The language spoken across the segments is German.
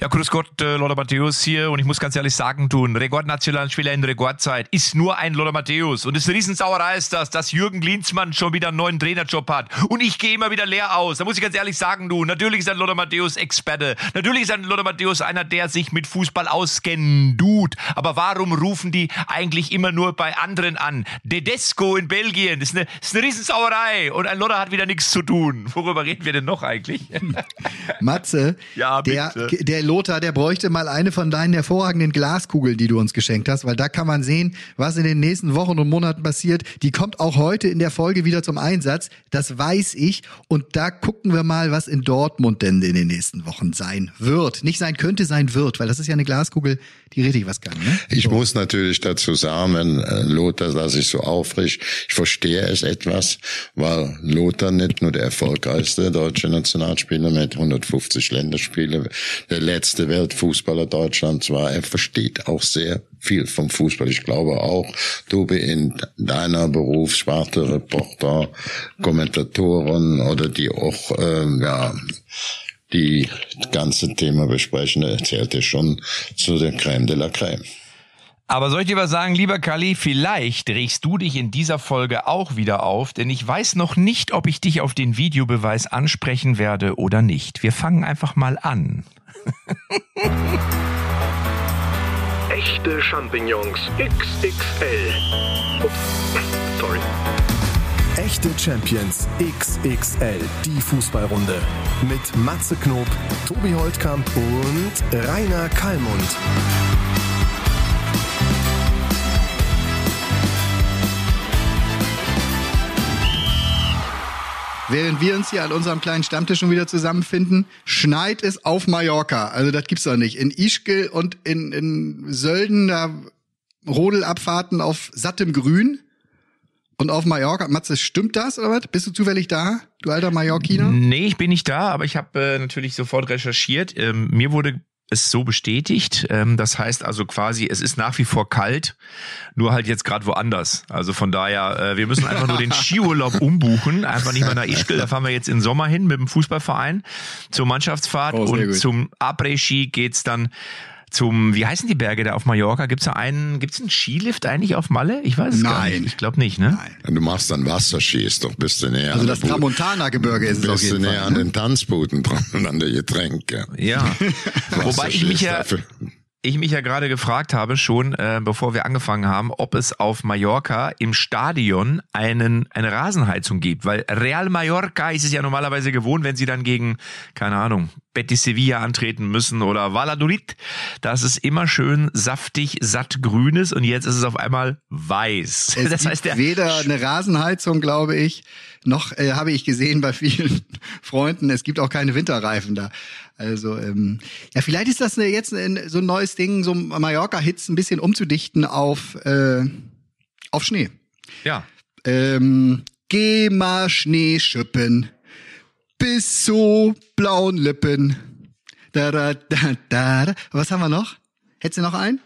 Ja, grüß Gott, äh, Lothar Matthäus hier und ich muss ganz ehrlich sagen, du, ein Rekordnationalspieler in Rekordzeit ist nur ein Lothar Matthäus und es ist eine Riesensauerei ist das, dass Jürgen Klinsmann schon wieder einen neuen Trainerjob hat und ich gehe immer wieder leer aus. Da muss ich ganz ehrlich sagen, du, natürlich ist ein Lothar Matthäus Experte, natürlich ist ein Lothar Matthäus einer, der sich mit Fußball auskennt, aber warum rufen die eigentlich immer nur bei anderen an? Dedesco in Belgien, das ist eine, das ist eine Riesensauerei und ein Lothar hat wieder nichts zu tun. Worüber reden wir denn noch eigentlich? Matze, Ja, der, bitte. der Lothar, der bräuchte mal eine von deinen hervorragenden Glaskugeln, die du uns geschenkt hast, weil da kann man sehen, was in den nächsten Wochen und Monaten passiert. Die kommt auch heute in der Folge wieder zum Einsatz. Das weiß ich. Und da gucken wir mal, was in Dortmund denn in den nächsten Wochen sein wird. Nicht sein könnte, sein wird, weil das ist ja eine Glaskugel, die richtig was kann. Ne? Ich muss natürlich dazu sagen, äh, Lothar da sich so aufricht, ich verstehe es etwas, weil Lothar nicht nur der erfolgreichste deutsche Nationalspieler mit 150 Länderspiele, der letzte Weltfußballer Deutschlands war. Er versteht auch sehr viel vom Fußball. Ich glaube auch, du in deiner Berufssparte, Reporter, Kommentatoren oder die auch, ähm, ja, die ganze Thema besprechen, erzählt er schon zu der Crème de la Crème. Aber soll ich dir was sagen, lieber Kali? Vielleicht regst du dich in dieser Folge auch wieder auf, denn ich weiß noch nicht, ob ich dich auf den Videobeweis ansprechen werde oder nicht. Wir fangen einfach mal an. Echte Champignons XXL. Ups, sorry. Echte Champions XXL, die Fußballrunde. Mit Matze Knob, Tobi Holtkamp und Rainer Kallmund. Während wir uns hier an unserem kleinen Stammtisch schon wieder zusammenfinden, schneit es auf Mallorca. Also das gibt's doch nicht. In Ischgl und in, in Sölden, da Rodelabfahrten auf sattem Grün. Und auf Mallorca, Matze, stimmt das oder was? Bist du zufällig da, du alter Mallorquiner? Nee, ich bin nicht da, aber ich habe äh, natürlich sofort recherchiert. Ähm, mir wurde es so bestätigt. Ähm, das heißt also quasi, es ist nach wie vor kalt, nur halt jetzt gerade woanders. Also von daher, äh, wir müssen einfach nur den Skiurlaub umbuchen. Einfach nicht mehr nach Ischgl, da fahren wir jetzt im Sommer hin mit dem Fußballverein zur Mannschaftsfahrt Oh, und gut. zum Après-Ski geht's dann zum, wie heißen die Berge da auf Mallorca? Gibt's da einen, gibt's einen Skilift eigentlich auf Malle? Ich weiß es gar Nein. nicht. Ich glaube nicht, ne? Nein. Du machst dann Wasserski, ist doch bist du näher Also an das Tramontana-Gebirge ist es auf bist du näher Fall. an Ne? den Tanzbuden dran und an der Getränke. Ja. Wobei ich Wasserski mich ja, dafür- ich mich ja gerade gefragt habe, schon äh, bevor wir angefangen haben, ob es auf Mallorca im Stadion einen, eine Rasenheizung gibt. Weil Real Mallorca ist es ja normalerweise gewohnt, wenn sie dann gegen, keine Ahnung, Betis Sevilla antreten müssen oder Valladolid, dass es immer schön saftig, satt grün ist und jetzt ist es auf einmal weiß. Es das heißt, der weder eine Rasenheizung, glaube ich, noch äh, habe ich gesehen bei vielen Freunden, es gibt auch keine Winterreifen da. Also ähm, ja, vielleicht ist das eine, jetzt ein, so ein neues Ding, so Mallorca-Hits ein bisschen umzudichten auf äh, auf Schnee. ja, Ähm, geh mal Schnee schippen bis zu blauen Lippen. Da, da, da, da, da. Was haben wir noch? Hättest du noch einen?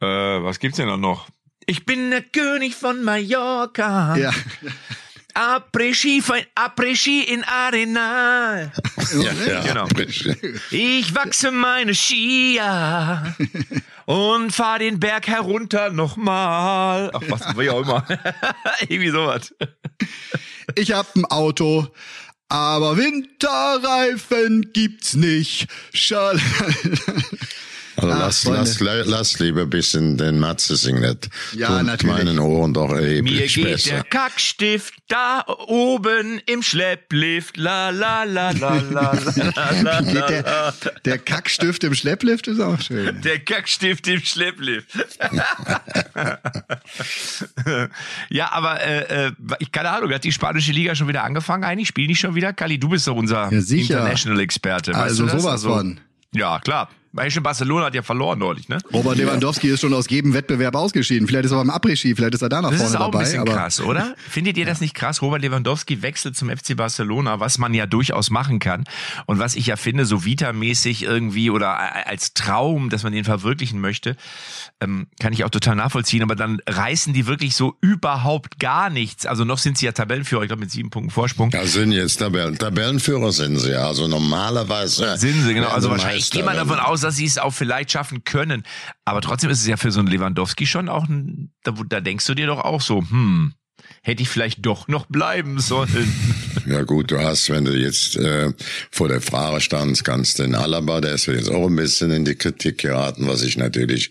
äh, was gibt's denn noch? Ich bin der König von Mallorca. Ja. Après-Ski, fein- Après-Ski in Arenal. Ja, ja, Genau. Ich wachse meine Skier und fahr den Berg herunter nochmal. Ach, was, wie auch immer. Irgendwie sowas. Ich hab ein Auto, aber Winterreifen gibt's nicht. Schal Also Ah, lass, lass, lass lieber ein bisschen den Matze singen. Das Ja, tut natürlich. meinen Ohren doch Mir erheblich geht besser. der Kackstift da oben im Schlepplift. La la la la la la la der, der Kackstift im Schlepplift ist auch schön. Der Kackstift im Schlepplift. ja, aber äh, äh, ich keine Ahnung, hat die spanische Liga schon wieder angefangen eigentlich? Spielen die schon wieder? Kali, du bist doch unser Ja. International-Experte. weißt Also du das? sowas von. Ja, klar. Weil schon Barcelona hat ja verloren neulich, ne? Robert Lewandowski ist schon aus jedem Wettbewerb ausgeschieden. Vielleicht ist er beim Après-Ski, vielleicht ist er da nach Das vorne ist auch ein dabei. bisschen aber krass, oder? Findet ihr das nicht krass? Robert Lewandowski wechselt zum FC Barcelona, was man ja durchaus machen kann. Und was ich ja finde, so Vita-mäßig irgendwie oder als Traum, dass man den verwirklichen möchte, ähm, kann ich auch total nachvollziehen. Aber dann reißen die wirklich so überhaupt gar nichts. Also noch sind sie ja Tabellenführer, ich glaube mit sieben Punkten Vorsprung. Ja, sind jetzt Tabellen, Tabellenführer sind sie. Also normalerweise. Sind sie, genau. Also wahrscheinlich, gehe mal davon aus, dass sie es auch vielleicht schaffen können. Aber trotzdem ist es ja für so einen Lewandowski schon auch ein, da, da denkst du dir doch auch so, hm, hätte ich vielleicht doch noch bleiben sollen. Ja gut, du hast, wenn du jetzt äh, vor der Frage standst, kannst den Alaba, der ist jetzt auch ein bisschen in die Kritik geraten, was ich natürlich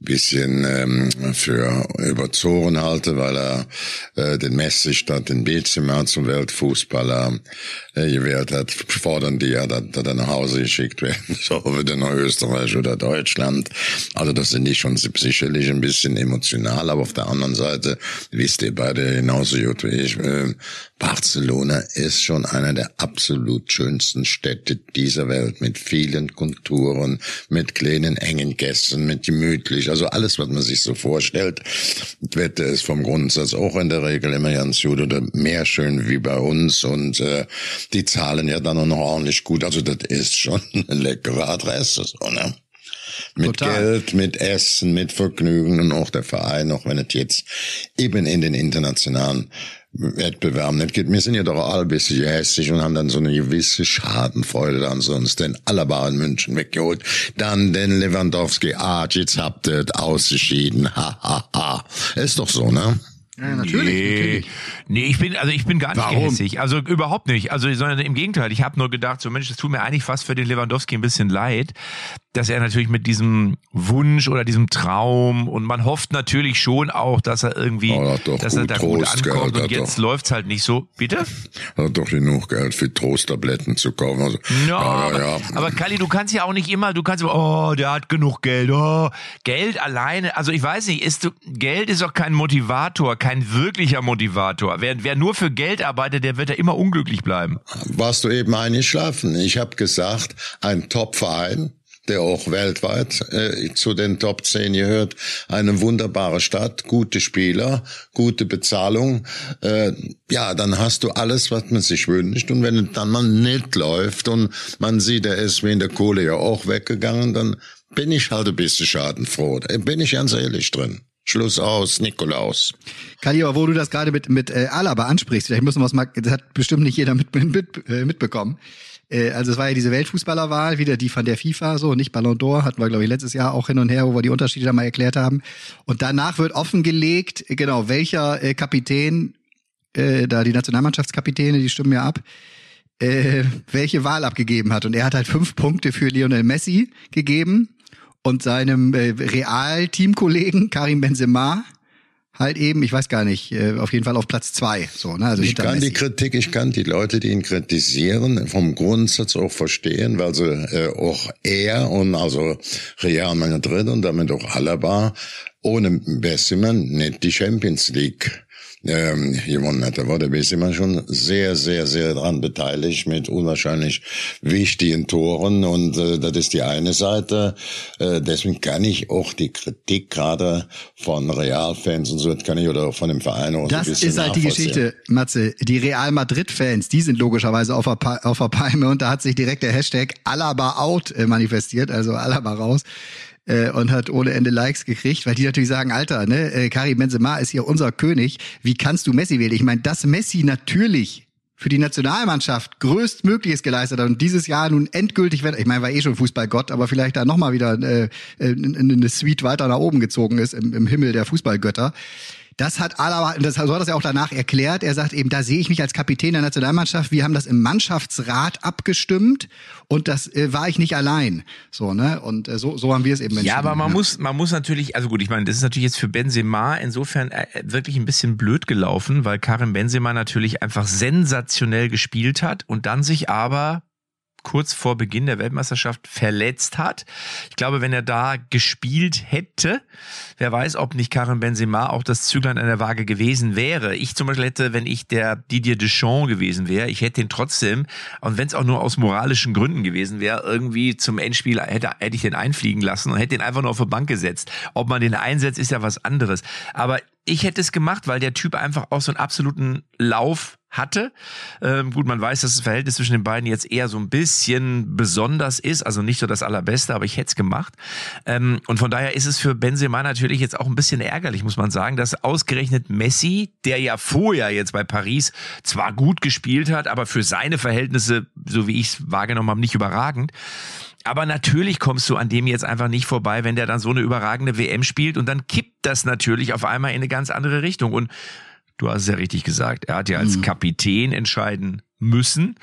ein bisschen ähm, für überzogen halte, weil er äh, den Messi statt den Benzema zum Weltfußballer äh, gewählt hat, fordern die ja, dass, dass er nach Hause geschickt werden soll, wieder nach Österreich oder Deutschland. Also das sind die schon sicherlich ein bisschen emotional, aber auf der anderen Seite wisst ihr beide genauso gut wie ich, Barcelona ist schon einer der absolut schönsten Städte dieser Welt mit vielen Kulturen, mit kleinen engen Gästen, mit gemütlich, also alles, was man sich so vorstellt. Das Wetter ist vom Grundsatz auch in der Regel immer ganz gut oder mehr schön wie bei uns und äh, die zahlen ja dann auch noch ordentlich gut. Also das ist schon eine leckere Adresse, so, ne? Mit Total. Geld, mit Essen, mit Vergnügen und auch der Verein, auch wenn es jetzt eben in den internationalen Wettbewerben nicht geht. Wir sind ja doch alle ein bisschen hässlich und haben dann so eine gewisse Schadenfreude an sonst den Alaba in München weggeholt. Dann den Lewandowski, ah, jetzt habt ihr ausgeschieden, ha, ha, ha. Ist doch so, ne? Ja, natürlich. Nee, natürlich. nee, ich bin, also ich bin gar nicht Warum? gehässig. Also überhaupt nicht. Also, sondern im Gegenteil. Ich habe nur gedacht, so Mensch, es tut mir eigentlich fast für den Lewandowski ein bisschen leid, dass er natürlich mit diesem Wunsch oder diesem Traum und man hofft natürlich schon auch, dass er irgendwie, Oh, er dass er gut da gut Trost, gell, ankommt hat und jetzt doch. läuft's halt nicht so. Bitte? Hat doch genug Geld für Trosttabletten zu kaufen. Also, Ja, aber, ja. aber Kali, du kannst ja auch nicht immer, du kannst immer, oh, der hat genug Geld, oh, Geld alleine, also ich weiß nicht, ist, Geld ist auch kein Motivator, kein wirklicher Motivator. Wer, wer nur für Geld arbeitet, der wird ja immer unglücklich bleiben. warst du eben eingeschlafen. Ich habe gesagt, ein Top-Verein, der auch weltweit äh, zu den Top 10 gehört, eine wunderbare Stadt, gute Spieler, gute Bezahlung. Äh, ja, dann hast du alles, was man sich wünscht. Und wenn dann mal nicht läuft und man sieht, er ist wegen der Kohle ja auch weggegangen, dann bin ich halt ein bisschen schadenfroh. Da bin ich ganz ehrlich drin. Schluss aus, Nikolaus. Kali, aber wo du das gerade mit, mit äh, Alaba ansprichst, vielleicht müssen wir es mal, das hat bestimmt nicht jeder mit, mit, äh, mitbekommen. Äh, also es war ja diese Weltfußballerwahl, wieder die von der FIFA, so nicht Ballon d'Or, hatten wir, glaube ich, letztes Jahr auch hin und her, wo wir die Unterschiede da mal erklärt haben. Und danach wird offengelegt, äh, genau, welcher äh, Kapitän, äh, da die Nationalmannschaftskapitäne, die stimmen ja ab, äh, welche Wahl abgegeben hat. Und er hat halt fünf Punkte für Lionel Messi gegeben und seinem äh, Real-Teamkollegen Karim Benzema halt eben, ich weiß gar nicht, äh, auf jeden Fall auf Platz zwei. So, ne? Also Ich kann die Messi. Kritik, ich kann die Leute, die ihn kritisieren, vom Grundsatz auch verstehen, weil sie äh, auch er und also Real Madrid und damit auch Alaba ohne Bessiman nicht die Champions League ähm, gewonnen hat. Da war der Bessiman schon sehr, sehr, sehr dran beteiligt mit unwahrscheinlich wichtigen Toren und äh, das ist die eine Seite. Äh, deswegen kann ich auch die Kritik gerade von Realfans und so, das kann ich oder von dem Verein auch Das ist halt die. Geschichte, Matze. Die Real Madrid-Fans, die sind logischerweise auf der, Pa- auf der Palme und da hat sich direkt der Hashtag Alaba out äh, manifestiert, also Alaba raus. Äh, und hat ohne Ende Likes gekriegt, weil die natürlich sagen, Alter, ne, äh, Karim Benzema ist hier unser König. Wie kannst du Messi wählen? Ich meine, dass Messi natürlich für die Nationalmannschaft größtmögliches geleistet hat und dieses Jahr nun endgültig ich meine, war eh schon Fußballgott, aber vielleicht da nochmal wieder äh, äh, eine Suite weiter nach oben gezogen ist im, im Himmel der Fußballgötter. Das hat Alaba, das so hat das ja auch danach erklärt. Er sagt eben, da sehe ich mich als Kapitän der Nationalmannschaft. Wir haben das im Mannschaftsrat abgestimmt und das äh, war ich nicht allein. So, ne? Und äh, so, so haben wir es eben Ja, aber man muss, man muss natürlich, also gut, ich meine, das ist natürlich jetzt für Benzema insofern äh, wirklich ein bisschen blöd gelaufen, weil Karim Benzema natürlich einfach sensationell gespielt hat und dann sich aber kurz vor Beginn der Weltmeisterschaft verletzt hat. Ich glaube, wenn er da gespielt hätte, wer weiß, ob nicht Karim Benzema auch das Züglein an der Waage gewesen wäre. Ich zum Beispiel hätte, wenn ich der Didier Deschamps gewesen wäre, ich hätte ihn trotzdem, und wenn es auch nur aus moralischen Gründen gewesen wäre, irgendwie zum Endspiel hätte, hätte ich den einfliegen lassen und hätte ihn einfach nur auf die Bank gesetzt. Ob man den einsetzt, ist ja was anderes. Aber ich hätte es gemacht, weil der Typ einfach auch so einen absoluten Lauf hatte. Ähm, gut, man weiß, dass das Verhältnis zwischen den beiden jetzt eher so ein bisschen besonders ist, also nicht so das allerbeste, aber ich hätte es gemacht. Ähm, und von daher ist es für Benzema natürlich jetzt auch ein bisschen ärgerlich, muss man sagen, dass ausgerechnet Messi, der ja vorher jetzt bei Paris zwar gut gespielt hat, aber für seine Verhältnisse, so wie ich es wahrgenommen habe, nicht überragend, Aber natürlich kommst du an dem jetzt einfach nicht vorbei, wenn der dann so eine überragende WM spielt und dann kippt das natürlich auf einmal in eine ganz andere Richtung. Und du hast es ja richtig gesagt, er hat ja als Kapitän entscheiden müssen.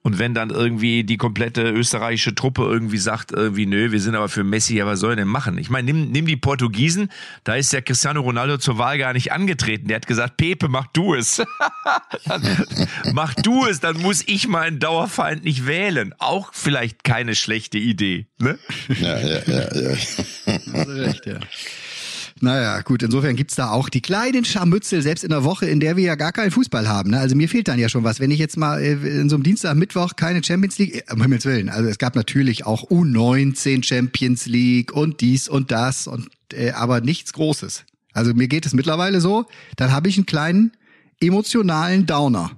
Und wenn dann irgendwie die komplette österreichische Truppe irgendwie sagt, irgendwie, nö, wir sind aber für Messi, ja, was soll er denn machen? Ich meine, nimm, nimm die Portugiesen, da ist der Cristiano Ronaldo zur Wahl gar nicht angetreten. Der hat gesagt, Pepe, mach du es. mach du es, dann muss ich meinen Dauerfeind nicht wählen. Auch vielleicht keine schlechte Idee. Ne? Ja, ja, ja, ja. Hast du recht, ja. Naja, gut, insofern gibt's da auch die kleinen Scharmützel, selbst in der Woche, in der wir ja gar keinen Fußball haben. Ne? Also mir fehlt dann ja schon was. Wenn ich jetzt mal äh, in so einem Dienstag, Mittwoch keine Champions League, äh, um Himmels Willen, also es gab natürlich auch U19 Champions League und dies und das, und äh, aber nichts Großes. Also mir geht es mittlerweile so, dann habe ich einen kleinen emotionalen Downer.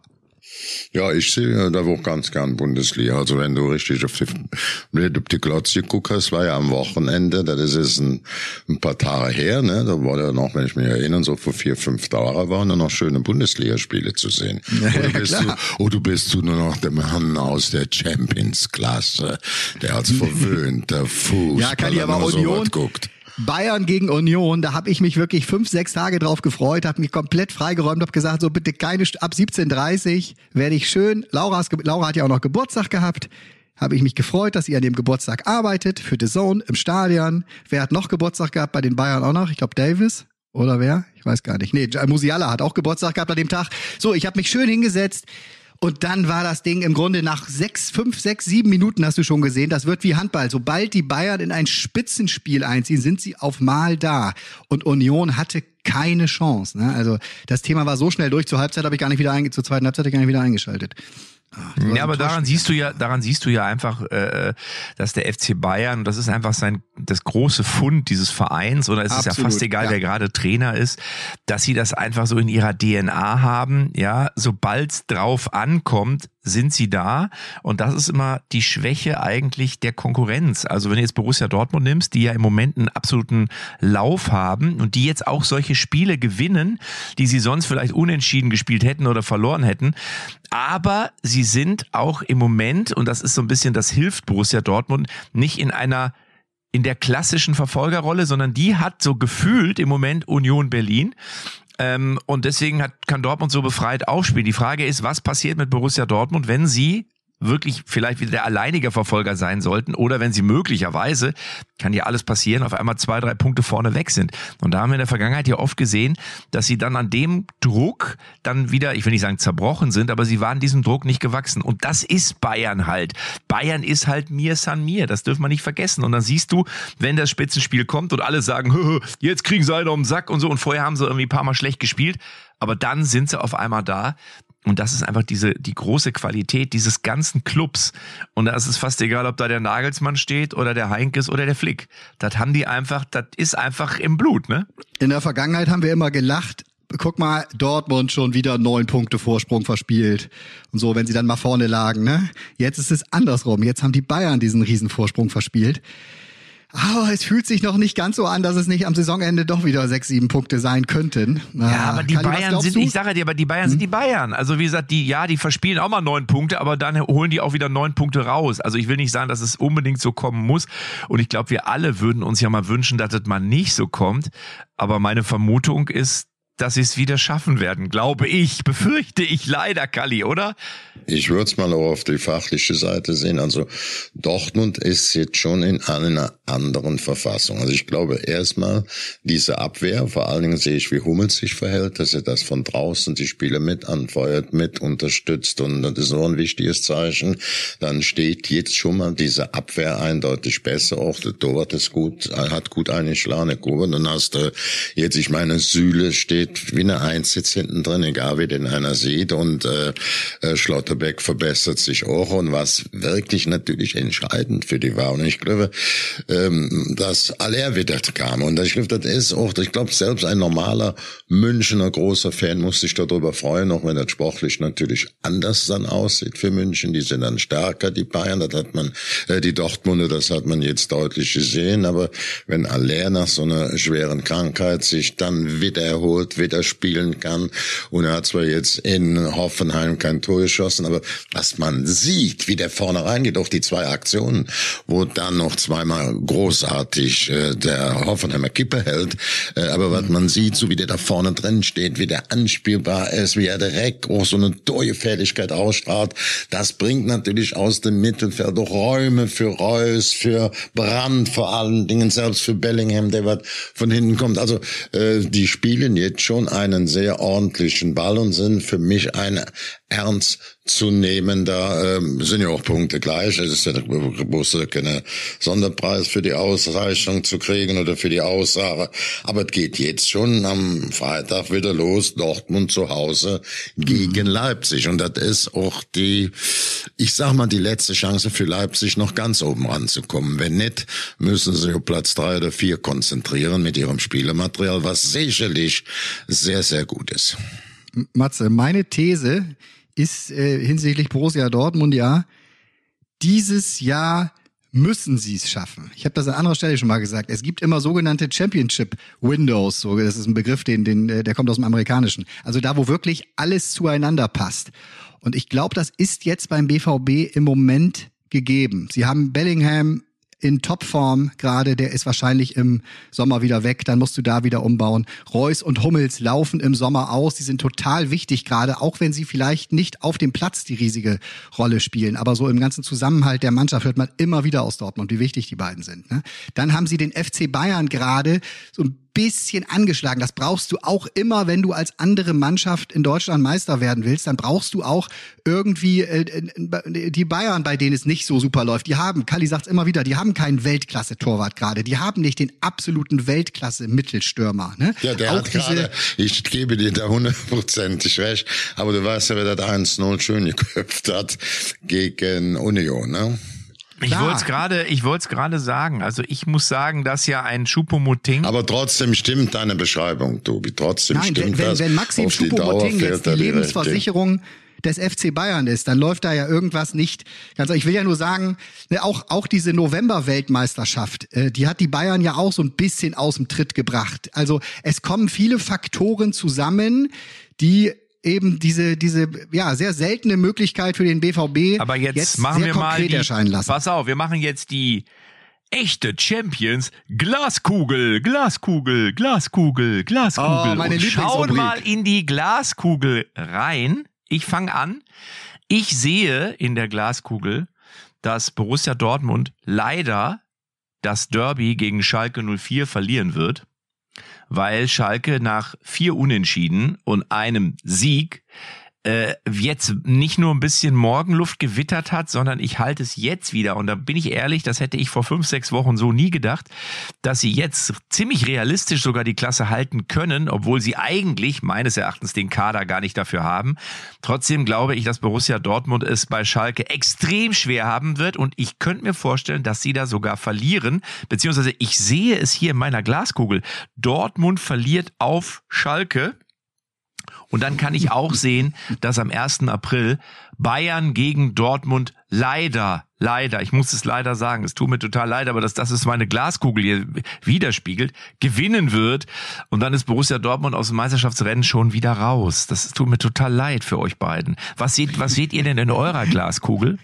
Ja, ich sehe da auch ganz gern Bundesliga. Also wenn du richtig auf die, auf die Glotze guckst, war ja am Wochenende, das ist ein, ein paar Tage her, ne? Da war ja noch, wenn ich mich erinnere, so vor vier, fünf Tagen waren da noch schöne Bundesligaspiele zu sehen. Ja, oder, bist klar. du, oder bist du nur noch der Mann aus der Champions-Klasse, der als verwöhnter Fußballer Ja, kann ich aber Union- guckt. Bayern gegen Union, da habe ich mich wirklich fünf, sechs Tage drauf gefreut, habe mich komplett freigeräumt, habe gesagt, so bitte keine, ab 17.30 werde ich schön, Laura's, Laura hat ja auch noch Geburtstag gehabt, habe ich mich gefreut, dass sie an dem Geburtstag arbeitet, für The Zone im Stadion. Wer hat noch Geburtstag gehabt bei den Bayern auch noch? Ich glaube Davis. Oder wer? Ich weiß gar nicht. Nee, Musiala hat auch Geburtstag gehabt an dem Tag. So, ich habe mich schön hingesetzt. Und dann war das Ding im Grunde nach sechs, fünf, sechs, sieben Minuten hast du schon gesehen. Das wird wie Handball. Sobald die Bayern in ein Spitzenspiel einziehen, sind sie auf Mal da. Und Union hatte keine Chance. Ne? Also das Thema war so schnell durch. Zur Halbzeit habe ich gar nicht wieder einge zur zweiten Halbzeit habe ich gar nicht wieder eingeschaltet. Ach, Ja, aber daran siehst du ja, daran siehst du ja einfach, äh, dass der FC Bayern, das ist einfach sein das große Fund dieses Vereins, oder es ist ja Absolut, fast egal, ja. wer gerade Trainer ist, dass sie das einfach so in ihrer DNA haben. Ja, sobald's drauf ankommt, sind sie da. Und das ist immer die Schwäche eigentlich der Konkurrenz. Also wenn du jetzt Borussia Dortmund nimmst, die ja im Moment einen absoluten Lauf haben und die jetzt auch solche Spiele gewinnen, die sie sonst vielleicht unentschieden gespielt hätten oder verloren hätten. Aber sie sind auch im Moment, und das ist so ein bisschen, das hilft Borussia Dortmund, nicht in einer in der klassischen Verfolgerrolle, sondern die hat so gefühlt im Moment Union Berlin. Ähm, und deswegen hat, kann Dortmund so befreit aufspielen. Die Frage ist, was passiert mit Borussia Dortmund, wenn sie wirklich vielleicht wieder der alleinige Verfolger sein sollten oder wenn sie möglicherweise, kann ja alles passieren, auf einmal zwei, drei Punkte vorne weg sind. Und da haben wir in der Vergangenheit ja oft gesehen, dass sie dann an dem Druck dann wieder, ich will nicht sagen zerbrochen sind, aber sie waren diesem Druck nicht gewachsen. Und das ist Bayern halt. Bayern ist halt mir san mir, das dürfen wir nicht vergessen. Und dann siehst du, wenn das Spitzenspiel kommt und alle sagen, "Hö, hö, jetzt kriegen sie einen um den Sack und so, und vorher haben sie irgendwie ein paar Mal schlecht gespielt, aber dann sind sie auf einmal da. Und das ist einfach diese, die große Qualität dieses ganzen Clubs. Und da ist es fast egal, ob da der Nagelsmann steht oder der Heinkes oder der Flick. Das haben die einfach, das ist einfach im Blut, ne? In der Vergangenheit haben wir immer gelacht. Guck mal, Dortmund schon wieder neun Punkte Vorsprung verspielt. Und so, wenn sie dann mal vorne lagen, ne? Jetzt ist es andersrum. Jetzt haben die Bayern diesen Riesenvorsprung verspielt. Aber es fühlt sich noch nicht ganz so an, dass es nicht am Saisonende doch wieder sechs, sieben Punkte sein könnten. Ja, aber die Kalli, was Bayern sind, du? ich sage dir, aber die Bayern sind die Bayern. Also wie gesagt, die, ja, die verspielen auch mal neun Punkte, aber dann holen die auch wieder neun Punkte raus. Also ich will nicht sagen, dass es unbedingt so kommen muss. Und ich glaube, wir alle würden uns ja mal wünschen, dass es mal nicht so kommt. Aber meine Vermutung ist, dass sie es wieder schaffen werden, glaube ich, befürchte ich leider, Kalli, oder? Ich würde es mal auch auf die fachliche Seite sehen. Also Dortmund ist jetzt schon in einer anderen Verfassung. Also ich glaube erstmal diese Abwehr, vor allen Dingen sehe ich, wie Hummels sich verhält, dass er das von draußen die Spiele mit anfeuert, mit unterstützt und das ist so ein wichtiges Zeichen. Dann steht jetzt schon mal diese Abwehr eindeutig besser. Auch der Torwart ist gut, hat gut eingeschlagen. Dann hast du jetzt, ich meine, Süle steht wie eine Eins jetzt hinten drin, egal wie den einer sieht. Und äh, äh, Schlotterbeck verbessert sich auch. Und was wirklich natürlich entscheidend für die war und ich glaube, ähm, dass Aller wieder kam. Und ich glaube, das ist auch, ich glaube, selbst ein normaler Münchener großer Fan muss sich darüber freuen, auch wenn das sportlich natürlich anders dann aussieht für München, die sind dann stärker, die Bayern, das hat man, äh, die Dortmunder, das hat man jetzt deutlich gesehen, aber wenn Aller nach so einer schweren Krankheit sich dann wieder erholt, wieder spielen kann. Und er hat zwar jetzt in Hoffenheim kein Tor geschossen, aber was man sieht, wie der vorne reingeht, auch die zwei Aktionen, wo dann noch zweimal großartig äh, der Hoffenheimer Kippe hält, äh, aber was man sieht, so wie der da vorne drin steht, wie der anspielbar ist, wie er direkt auch so eine Torgefährlichkeit ausstrahlt, das bringt natürlich aus dem Mittelfeld auch Räume für Reus, für Brand vor allen Dingen, selbst für Bellingham, der was von hinten kommt. Also äh, die spielen jetzt schon einen sehr ordentlichen Ball und sind für mich ein ernst zu nehmen. Da ähm, sind ja auch Punkte gleich. Es ist ja musste keine Sonderpreis für die Auszeichnung zu kriegen oder für die Aussage. Aber es geht jetzt schon am Freitag wieder los. Dortmund zu Hause gegen mhm. Leipzig. Und das ist auch die, ich sag mal, die letzte Chance für Leipzig noch ganz oben ranzukommen. Wenn nicht, müssen sie auf Platz drei oder vier konzentrieren mit ihrem Spielematerial, was sicherlich sehr, sehr gut ist. Matze, meine These ist äh, hinsichtlich Borussia Dortmund ja, dieses Jahr müssen sie es schaffen. Ich habe das an anderer Stelle schon mal gesagt. Es gibt immer sogenannte Championship Windows, so das ist ein Begriff, den, den äh, der kommt aus dem Amerikanischen. Also da, wo wirklich alles zueinander passt. Und ich glaube, das ist jetzt beim BVB im Moment gegeben. Sie haben Bellingham in Topform gerade, der ist wahrscheinlich im Sommer wieder weg, dann musst du da wieder umbauen. Reus und Hummels laufen im Sommer aus, die sind total wichtig gerade, auch wenn sie vielleicht nicht auf dem Platz die riesige Rolle spielen, aber so im ganzen Zusammenhalt der Mannschaft hört man immer wieder aus Dortmund, wie wichtig die beiden sind. Ne? Dann haben sie den FC Bayern gerade so ein bisschen angeschlagen. Das brauchst du auch immer, wenn du als andere Mannschaft in Deutschland Meister werden willst. Dann brauchst du auch irgendwie äh, äh die Bayern, bei denen es nicht so super läuft. Die haben, Kali sagt immer wieder, die haben keinen Weltklasse-Torwart gerade. Die haben nicht den absoluten Weltklasse-Mittelstürmer. Ne? Ja, der auch hat gerade, ich gebe dir da hundertprozentig recht, aber du weißt ja, wer das 1-0 schön geköpft hat gegen Union, ne? Ich wollte es gerade, ich wollte es gerade sagen. Also ich muss sagen, dass ja ein Choupo-Moting. Aber trotzdem stimmt deine Beschreibung, Tobi. Trotzdem Nein, stimmt wenn, das. Wenn Maxim Choupo-Moting jetzt die Lebensversicherung des FC Bayern ist, dann läuft da ja irgendwas nicht. Ganz ich will ja nur sagen, ne, auch auch diese November-Weltmeisterschaft, äh, die hat die Bayern ja auch so ein bisschen aus dem Tritt gebracht. Also es kommen viele Faktoren zusammen, die eben diese, diese ja, sehr seltene Möglichkeit für den BVB Aber jetzt, jetzt machen wir mal die, erscheinen lassen. Pass auf, wir machen jetzt die echte Champions Glaskugel, Glaskugel, Glaskugel, Glaskugel. Oh, meine Und schauen mal in die Glaskugel rein. Ich fange an. Ich sehe in der Glaskugel, dass Borussia Dortmund leider das Derby gegen Schalke 04 verlieren wird weil Schalke nach vier Unentschieden und einem Sieg äh, jetzt nicht nur ein bisschen Morgenluft gewittert hat, sondern ich halte es jetzt wieder. Und da bin ich ehrlich, das hätte ich vor fünf, sechs Wochen so nie gedacht, dass sie jetzt ziemlich realistisch sogar die Klasse halten können, obwohl sie eigentlich meines Erachtens den Kader gar nicht dafür haben. Trotzdem glaube ich, dass Borussia Dortmund es bei Schalke extrem schwer haben wird und ich könnte mir vorstellen, dass sie da sogar verlieren, beziehungsweise ich sehe es hier in meiner Glaskugel. Dortmund verliert auf Schalke und dann kann ich auch sehen, dass am 1. April Bayern gegen Dortmund leider, leider, ich muss es leider sagen, es tut mir total leid, aber dass das ist meine Glaskugel hier widerspiegelt, gewinnen wird. Und dann ist Borussia Dortmund aus dem Meisterschaftsrennen schon wieder raus. Das tut mir total leid für euch beiden. Was seht, was seht ihr denn in eurer Glaskugel?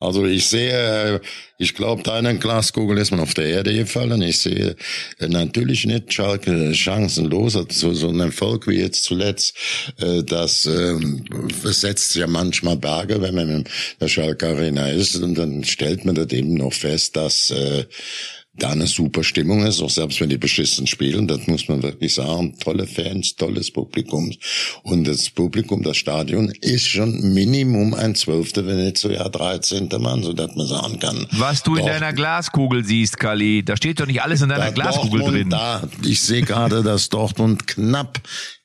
Also ich sehe, ich glaube, deine Glaskugel ist man auf der Erde gefallen. Ich sehe äh, natürlich nicht Schalke chancenlos. Also so ein Erfolg wie jetzt zuletzt, äh, das äh, setzt ja manchmal Berge, wenn man in der Schalke Arena ist. Und dann stellt man das eben noch fest, dass äh, da eine super Stimmung ist, auch selbst wenn die beschissen spielen, das muss man wirklich sagen, tolle Fans, tolles Publikum und das Publikum, das Stadion ist schon Minimum ein Zwölfter, wenn nicht sogar Dreizehnter Mann, so dass man sagen kann. Was du doch, in deiner Glaskugel siehst, Kali, da steht doch nicht alles in deiner Glaskugel Dortmund, drin. Da, ich sehe gerade, dass Dortmund knapp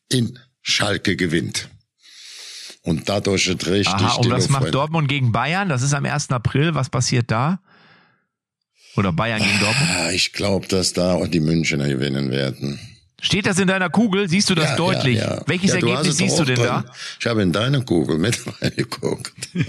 in Schalke gewinnt. Und dadurch ist richtig Aha, und was macht Dortmund gegen Bayern? Das ist am 1. April. Was passiert da? Oder Bayern gegen Dortmund? Ich glaube, dass da auch die Münchner gewinnen werden. Steht das in deiner Kugel? Siehst du das Ja, deutlich? ja, ja. Welches Ergebnis siehst du denn drin. da? Ich habe in deine Kugel mit reingeguckt.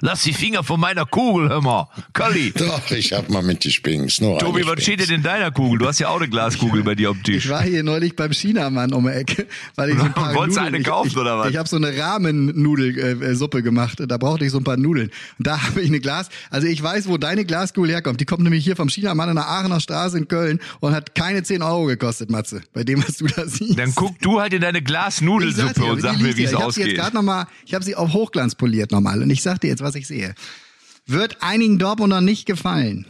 Lass die Finger von meiner Kugel, hör mal. Kalli. Doch, ich habe mal mit die Spinks. Nur Tobi, was steht denn in deiner Kugel? Du hast ja auch eine Glaskugel bei dir am Tisch. Ich war hier neulich beim Chinamann um die Ecke, weil ich so ein paar Wolltest Nudeln, eine ich, kaufen ich, oder was? Ich habe so eine Ramen-Nudelsuppe gemacht. Da brauchte ich so ein paar Nudeln. Und da habe ich eine Glas. Also ich weiß, wo deine Glaskugel herkommt. Die kommt nämlich hier vom Chinamann in der Aachener Straße in Köln und hat keine 10 Euro gekostet, Matze. Bei dem, was du da siehst. Dann guck du halt in deine Glasnudelsuppe und sag mir, wie es ich hab sie jetzt ausgeht. gerade noch mal, ich habe sie auf Hochglanz poliert nochmal und ich sag dir jetzt, was ich sehe. Wird einigen Dortmunder nicht gefallen.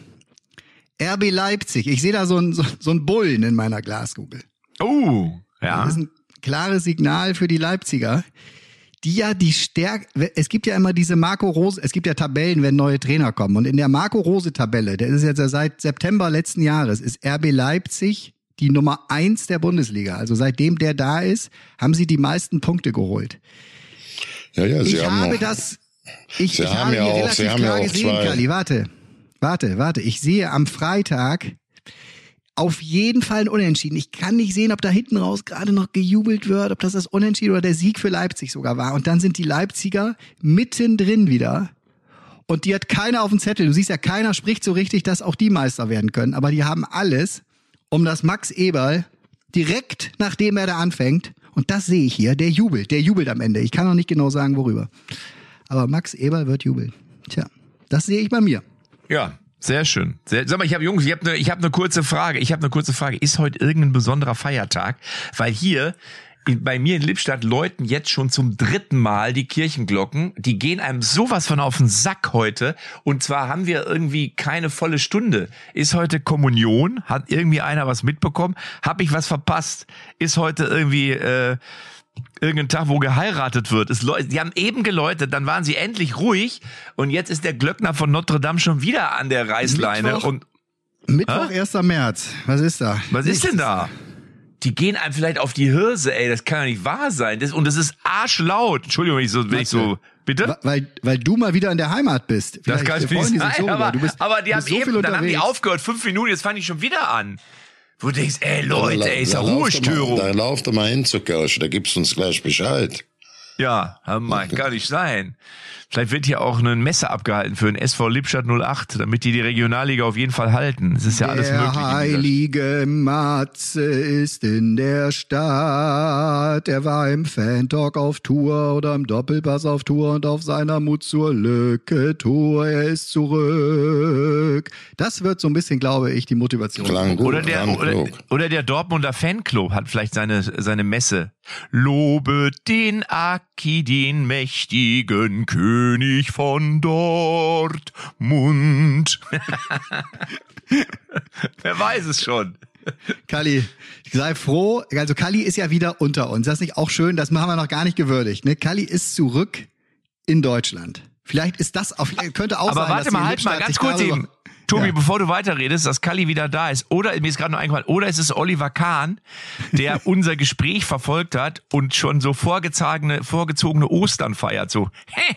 RB Leipzig, ich sehe da so ein so, so Bullen in meiner Glaskugel. Oh, ja. Das ist ein klares Signal für die Leipziger, die ja die Stärke, es gibt ja immer diese Marco Rose, es gibt ja Tabellen, wenn neue Trainer kommen. Und in der Marco Rose Tabelle, der ist jetzt ja seit September letzten Jahres, ist RB Leipzig die Nummer eins der Bundesliga. Also seitdem der da ist, haben sie die meisten Punkte geholt. Ja, ja, Sie Ich haben habe noch, das, ich, Sie ich haben habe ja auch- relativ Sie haben ja auch gesehen, zwei- Kali, warte, warte, warte. Ich sehe am Freitag auf jeden Fall ein Unentschieden. Ich kann nicht sehen, ob da hinten raus gerade noch gejubelt wird, ob das das Unentschieden oder der Sieg für Leipzig sogar war. Und dann sind die Leipziger mittendrin wieder. Und die hat keiner auf dem Zettel. Du siehst ja, keiner spricht so richtig, dass auch die Meister werden können. Aber die haben alles, um das Max Eberl direkt nachdem er da anfängt. Und das sehe ich hier. Der jubelt. Der jubelt am Ende. Ich kann noch nicht genau sagen, worüber. Aber Max Eberl wird jubeln. Tja, das sehe ich bei mir. Ja, sehr schön. Sehr, sag mal, ich habe Jungs, ich habe eine hab ne kurze Frage. Ich habe eine kurze Frage. Ist heute irgendein besonderer Feiertag? Weil hier bei mir in Lippstadt läuten jetzt schon zum dritten Mal die Kirchenglocken. Die gehen einem sowas von auf den Sack heute. Und zwar haben wir irgendwie keine volle Stunde. Ist heute Kommunion? Hat irgendwie einer was mitbekommen? Hab ich was verpasst? Ist heute irgendwie äh, irgendein Tag, wo geheiratet wird. Es die haben eben geläutet, dann waren sie endlich ruhig und jetzt ist der Glöckner von Notre Dame schon wieder an der Reißleine. Mittwoch? Und Mittwoch, 1. März. Was ist da? was ist denn da? Die gehen einem vielleicht auf die Hirse, ey, das kann ja nicht wahr sein. Das, und das ist arschlaut. Entschuldigung, wenn ich so, wenn ich so, bitte? Weil, weil du mal wieder in der Heimat bist. Das Vielleicht kann freuen die nicht sein, so aber, über. Du bist, aber die haben so eben, dann haben die aufgehört, fünf Minuten, jetzt fange ich schon wieder an. Wo du denkst, ey Da Leute, ey, ist ja Ruhestörung. Da lauft doch mal hin zur Kirche, da gibst du uns gleich Bescheid. Ja, mein, kann nicht sein. Vielleicht wird hier auch eine Messe abgehalten für den SV Lippstadt 08, damit die die Regionalliga auf jeden Fall halten. Es ist ja alles der möglich. dieser heilige Matze ist in der Stadt. Er war im Fan-Talk auf Tour oder im Doppelpass auf Tour und auf seiner Mut zur Lücke Tour. Er ist zurück. Das wird so ein bisschen, glaube ich, die Motivation. Klang gut, Oder der, klang oder, klug. oder der Dortmunder Fanclub hat vielleicht seine, seine Messe. Lobe den Aki, den mächtigen König von Dortmund. Wer weiß es schon. Kali, sei froh. Also Kali ist ja wieder unter uns. Das ist nicht auch schön? Das haben wir noch gar nicht gewürdigt. Ne? Kali ist zurück in Deutschland. Vielleicht ist das auf, könnte auch Aber sein. warte dass mal, halt mal, Lippstadt ganz sich kurz eben. Tobi, Ja. bevor du weiterredest, dass Kalli wieder da ist. Oder, mir ist gerade noch eingefallen, oder es ist Oliver Kahn, der unser Gespräch verfolgt hat und schon so vorgezogene, vorgezogene Ostern feiert. So, hä,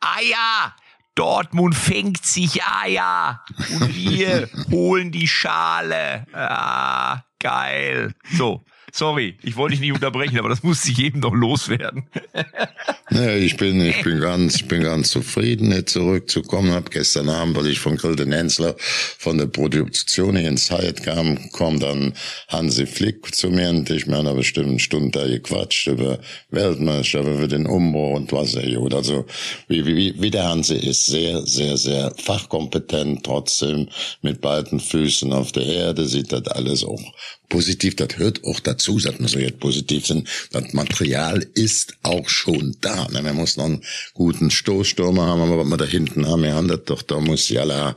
Eier, Dortmund fängt sich Eier und wir holen die Schale. Ah, geil. So, sorry, ich wollte dich nicht unterbrechen, aber das musste ich eben doch loswerden. Ja, ich bin, ich bin ganz, ich bin ganz zufrieden, jetzt zurückzukommen. Hab gestern Abend, weil ich von Gilden Hensler von der Produktion hier ins Hyatt kam, kam dann Hansi Flick zu mir und ich mir einer bestimmten Stunde da gequatscht über Weltmeister, über den Umbau und was er gut. Also, wie, wie, wie der Hansi ist, sehr, sehr, sehr fachkompetent, trotzdem mit beiden Füßen auf der Erde, sieht das alles auch positiv, das hört auch dazu, dass wir so jetzt positiv sind. Das Material ist auch schon da. Ne? Man muss noch einen guten Stoßstürmer haben, aber was wir da hinten haben, wir haben das doch, da muss Jalla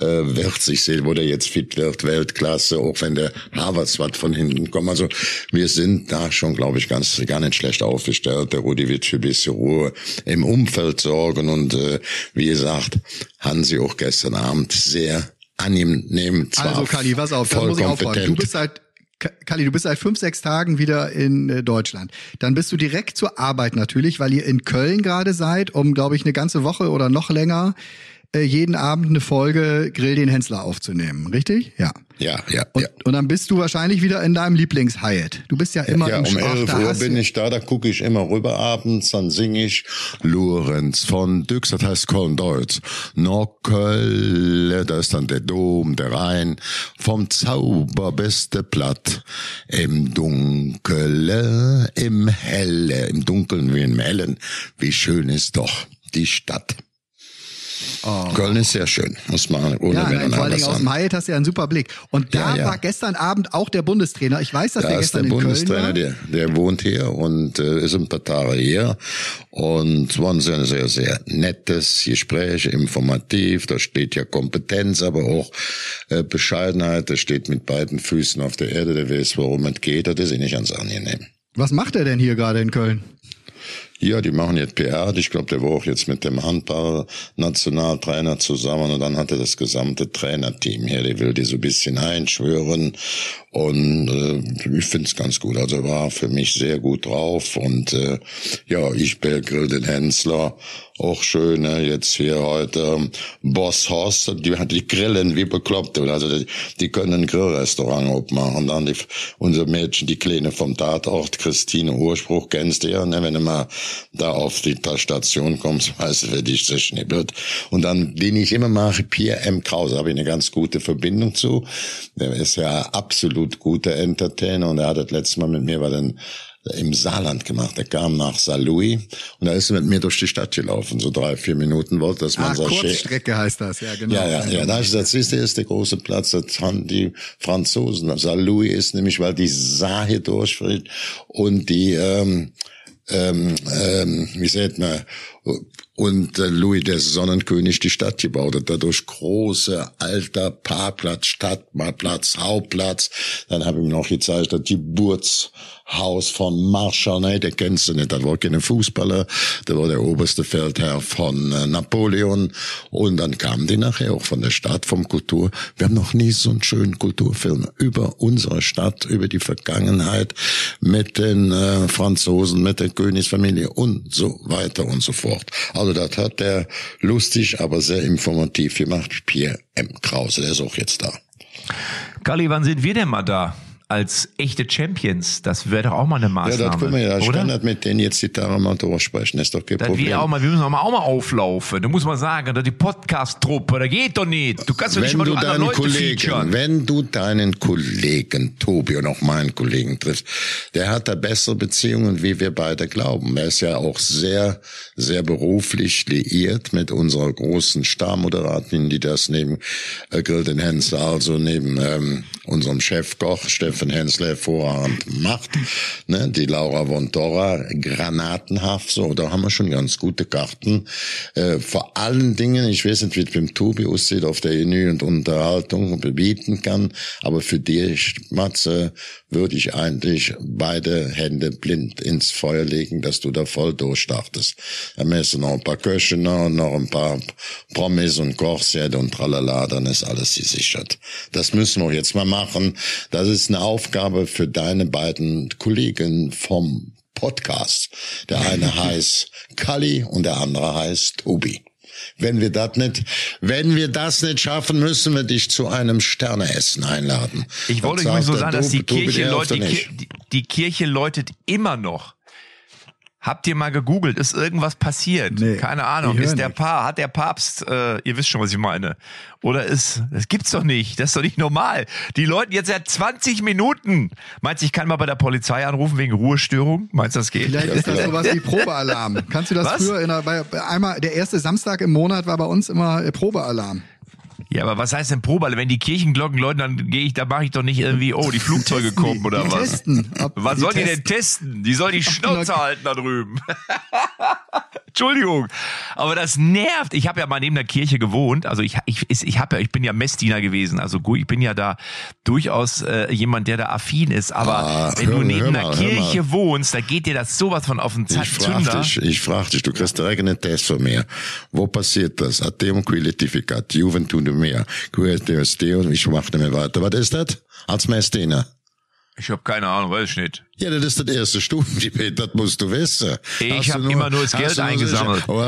äh, wird sich sehen, wo der jetzt fit wird, Weltklasse, auch wenn der Havertz was von hinten kommt. Also wir sind da schon, glaube ich, ganz gar nicht schlecht aufgestellt. Der Rudi wird für ein bisschen Ruhe im Umfeld sorgen und äh, wie gesagt, Hansi auch gestern Abend sehr angenehm. Zwar Also Kali, pass auf, da voll muss ich aufräumen. Du bist seit Kali, du bist seit fünf, sechs Tagen wieder in äh, Deutschland. Dann bist du direkt zur Arbeit natürlich, weil ihr in Köln gerade seid, um, glaube ich, eine ganze Woche oder noch länger äh, jeden Abend eine Folge Grill den Hensler aufzunehmen, richtig? Ja. Ja, ja, Und, ja. und dann bist du wahrscheinlich wieder in deinem Lieblings-Hyatt. Du bist ja immer ja, im um Ach, 11 da Uhr bin ich da, da gucke ich immer rüber abends, dann singe ich Lorenz von Dux, das heißt Köln Deutsch. Nockölle, da ist dann der Dom, der Rhein, vom Zauber beste Platt. Im Dunkele, im Helle, im Dunkeln wie im Hellen, wie schön ist doch die Stadt. Köln ist sehr schön, muss man ohne Oh. Ja, nein, vor Dingen aus dem Hyatt hast du ja einen super Blick. Und da Ja, ja. war gestern Abend auch der Bundestrainer. Ich weiß, dass Da der ist der gestern in Köln Bundestrainer, war. der, der wohnt hier und äh, ist ein paar Tage hier. Und es war ein sehr, sehr, sehr nettes Gespräch, informativ. Da steht ja Kompetenz, aber auch äh, Bescheidenheit. Der steht mit beiden Füßen auf der Erde, der weiß, worum es geht. Das ist ihm nicht ganz angenehm. Was macht er denn hier gerade in Köln? Ja, die machen jetzt PR. Ich glaube, der war auch jetzt mit dem Handball-Nationaltrainer zusammen und dann hatte das gesamte Trainerteam hier, der will die so ein bisschen einschwören und äh, ich find's ganz gut. Also war für mich sehr gut drauf und äh, ja, ich Grill den Hensler, auch schön, ne? jetzt hier heute ähm, Boss Horst, die, die grillen wie bekloppt. Also die, die können ein Grillrestaurant aufmachen. Dann die, unser Mädchen, die Kleine vom Tatort, Christine Urspruch, kennst du ja, ne? wenn du mal da auf die Station kommst, weißt du, für dich das Schnibbelt. Und dann, den ich immer mache, Pierre M. Krause, habe ich eine ganz gute Verbindung zu. Der ist ja absolut guter Entertainer und er hat das letzte Mal mit mir bei den im Saarland gemacht. Er kam nach Saarlouis und da ist er mit mir durch die Stadt gelaufen. So drei, vier Minuten wollte, dass man so schä- Kurzstrecke heißt das, ja genau. ja, ja, ja. Da hab ich gesagt, siehst du, ist der große Platz, das haben die Franzosen. Saint-Louis ist nämlich, weil die Saar hier durchfällt und die, ähm, ähm, ähm, wie sagt man, und äh, Louis der Sonnenkönig die Stadt gebaut hat. Dadurch große, alter Parkplatz, Stadtplatz, Hauptplatz. Dann habe ich mir noch gezeigt, das Geburtshaus von Marshall, ne, der kennst du nicht, das war keine Fußballer, der war der oberste Feldherr von äh, Napoleon. Und dann kamen die nachher auch von der Stadt, vom Kultur. Wir haben noch nie so einen schönen Kulturfilm über unsere Stadt, über die Vergangenheit mit den äh, Franzosen, mit der Königsfamilie und so weiter und so fort. Also das hat der lustig, aber sehr informativ gemacht. Pierre M. Krause, der ist auch jetzt da. Galli, wann sind wir denn mal da? Als echte Champions. Das wäre doch auch mal eine Ja, Maßnahme. das können wir ja. Oder? das mit denen jetzt die Tage mal durchsprechen. Ist doch kein Das Problem. wir auch mal, wir müssen auch mal, auch mal auflaufen. Da muss man sagen, da die Podcast-Truppe, da geht doch nicht. Du kannst doch nicht mal du andere deinen Leute Kollegen, featuren. wenn du deinen Kollegen Tobi und auch meinen Kollegen triffst, der hat da bessere Beziehungen, wie wir beide glauben. Er ist ja auch sehr, sehr beruflich liiert mit unserer großen Starmoderatin, die das neben äh, Grill den Hensler, also neben ähm, unserem Chefkoch Steffen Hensler hervorragend macht. Ne, die Laura von Dora, granatenhaft, so, da haben wir schon ganz gute Karten. Äh, vor allen Dingen, ich weiß nicht, wie es beim Tobi aussieht, auf der Menü und Unterhaltung bieten kann, aber für dich, Matze, würde ich eigentlich beide Hände blind ins Feuer legen, dass du da voll durchstartest. Da müssen noch ein paar Köche noch, noch ein paar Promis und Kochset und tralala, dann ist alles gesichert. Das müssen wir jetzt mal machen. Das ist eine Aufgabe für deine beiden Kollegen vom Podcast. Der eine heißt Kali und der andere heißt Tobi. Wenn wir das nicht, wenn wir das nicht schaffen, müssen wir dich zu einem Sterneessen einladen. Ich wollte übrigens nur sagt sagen, dass die Kirche, nicht. die, die Kirche läutet immer noch. Habt ihr mal gegoogelt? Ist irgendwas passiert? Nee, Keine Ahnung. Ist der nichts. Pa, hat der Papst, äh, ihr wisst schon, was ich meine. Oder ist, das gibt's doch nicht. Das ist doch nicht normal. Die läuten jetzt seit 20 Minuten. Meinst du, ich kann mal bei der Polizei anrufen wegen Ruhestörung? Meinst du, das geht? Vielleicht ist das sowas wie Probealarm. Kannst du das Was? früher in der, bei, bei einmal, der erste Samstag im Monat war bei uns immer äh, Probealarm. Ja, aber was heißt denn Probe? Wenn die Kirchenglocken läuten, dann gehe ich, da mache ich doch nicht irgendwie, oh, die Flugzeuge die, kommen oder die was? testen, was die soll die testen. denn testen? Die soll die Schnauze halten da drüben. Entschuldigung, aber das nervt. Ich habe ja mal neben der Kirche gewohnt. Also ich ich ich, habe ja ich bin ja Messdiener gewesen. Also gut, ich bin ja da durchaus äh, jemand, der da affin ist. Aber Ah, wenn hör- du neben der mal, Kirche wohnst, da geht dir das sowas von auf den Z- Ich frag Zünder. dich, ich frag dich, du kriegst direkt einen Test von mir. Wo passiert das? Atem quilitificat, Juventude mehr. Quilitificat, ich mach nicht mehr weiter. Was ist das? Als Messdiener. Ich habe keine Ahnung, weiß ich nicht. Ja, das ist das erste Stufengebet, das musst du wissen. Ich habe immer nur das Geld eingesammelt. So,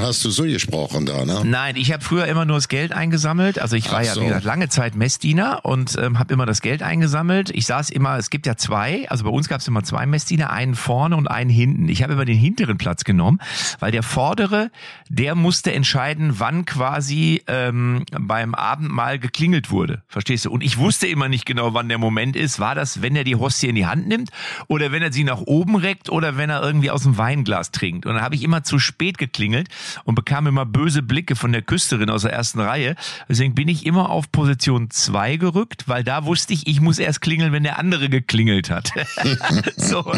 hast du so gesprochen da, ne? Nein, ich habe früher immer nur das Geld eingesammelt. Also ich war Ach ja, so. wie gesagt, lange Zeit Messdiener und ähm, habe immer das Geld eingesammelt. Ich saß immer, es gibt ja zwei, also bei uns gab es immer zwei Messdiener, einen vorne und einen hinten. Ich habe immer den hinteren Platz genommen, weil der vordere, der musste entscheiden, wann quasi ähm, beim Abendmahl geklingelt wurde. Verstehst du? Und ich wusste immer nicht genau, wann der Moment ist. War das, wenn er die Hostie in die Hand nimmt oder wenn er sie nach oben reckt oder wenn er irgendwie aus dem Weinglas trinkt? Und dann habe ich immer zu spät geklingelt und bekam immer böse Blicke von der Küsterin aus der ersten Reihe. Deswegen bin ich immer auf Position zwei gerückt, weil da wusste ich, ich muss erst klingeln, wenn der andere geklingelt hat. so,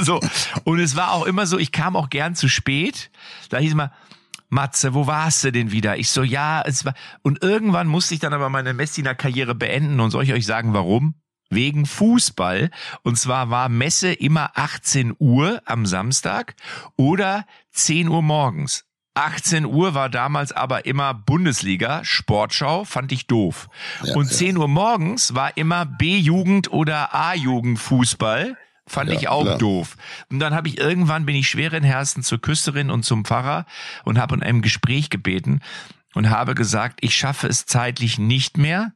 so. Und es war auch immer so, ich kam auch gern zu spät. Da hieß mal, Matze, wo warst du denn wieder? Ich so, ja, es war. Und irgendwann musste ich dann aber meine Messdiener-Karriere beenden und soll ich euch sagen, warum? Wegen Fußball. Und zwar war Messe immer 18 Uhr am Samstag oder 10 Uhr morgens. 18 Uhr war damals aber immer Bundesliga, Sportschau, fand ich doof. und 10 Uhr morgens war immer B-Jugend oder A-Jugend Fußball. Fand Ja, ich auch klar. doof. Und dann habe ich irgendwann bin ich schweren Herzens zur Küsterin und zum Pfarrer und habe in einem Gespräch gebeten und habe gesagt, ich schaffe es zeitlich nicht mehr.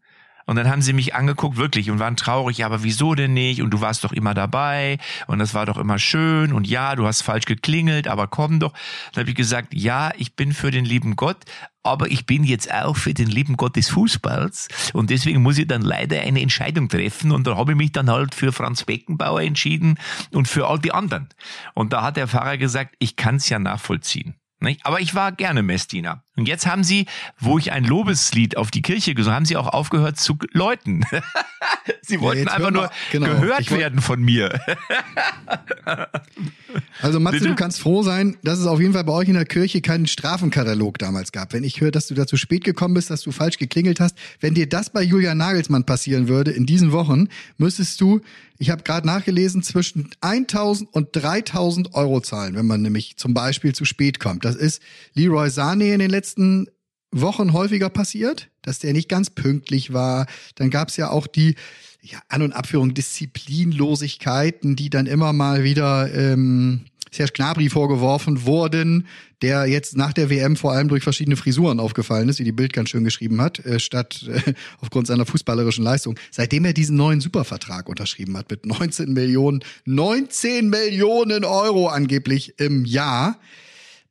Und dann haben sie mich angeguckt, wirklich, und waren traurig, ja, aber wieso denn nicht? Und du warst doch immer dabei und das war doch immer schön und ja, du hast falsch geklingelt, aber komm doch. Dann habe ich gesagt, ja, ich bin für den lieben Gott, aber ich bin jetzt auch für den lieben Gott des Fußballs und deswegen muss ich dann leider eine Entscheidung treffen und da habe ich mich dann halt für Franz Beckenbauer entschieden und für all die anderen. Und da hat der Pfarrer gesagt, ich kann es ja nachvollziehen. Aber ich war gerne Messdiener. Und jetzt haben sie, wo ich ein Lobeslied auf die Kirche gesungen haben sie auch aufgehört zu läuten. sie wollten jetzt einfach nur genau. gehört wollt- werden von mir. Also Matze, Bitte? du kannst froh sein, dass es auf jeden Fall bei euch in der Kirche keinen Strafenkatalog damals gab. Wenn ich höre, dass du da zu spät gekommen bist, dass du falsch geklingelt hast, wenn dir das bei Julian Nagelsmann passieren würde in diesen Wochen, müsstest du, ich habe gerade nachgelesen, zwischen 1000 und 3000 Euro zahlen, wenn man nämlich zum Beispiel zu spät kommt. Das ist Leroy Sané in den letzten Wochen häufiger passiert, dass der nicht ganz pünktlich war. Dann gab es ja auch die ja, An- und Abführung Disziplinlosigkeiten, die dann immer mal wieder ähm, Serge Gnabry vorgeworfen wurden, der jetzt nach der WM vor allem durch verschiedene Frisuren aufgefallen ist, wie die Bild ganz schön geschrieben hat, äh, statt äh, aufgrund seiner fußballerischen Leistung. Seitdem er diesen neuen Supervertrag unterschrieben hat mit 19 Millionen, 19 Millionen Euro angeblich im Jahr.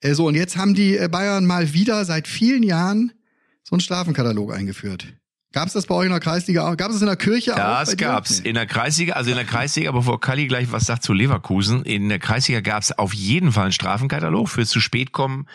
Äh, so, und jetzt haben die äh, Bayern mal wieder seit vielen Jahren so einen Strafenkatalog eingeführt. Gab es das bei euch in der Kreisliga auch? Gab es in der Kirche auch? Das bei dir? gab's. Nee. In der Kreisliga, also in der Kreisliga, bevor Kalli gleich was sagt zu Leverkusen, in der Kreisliga gab's auf jeden Fall einen Strafenkatalog. Für zu spät kommen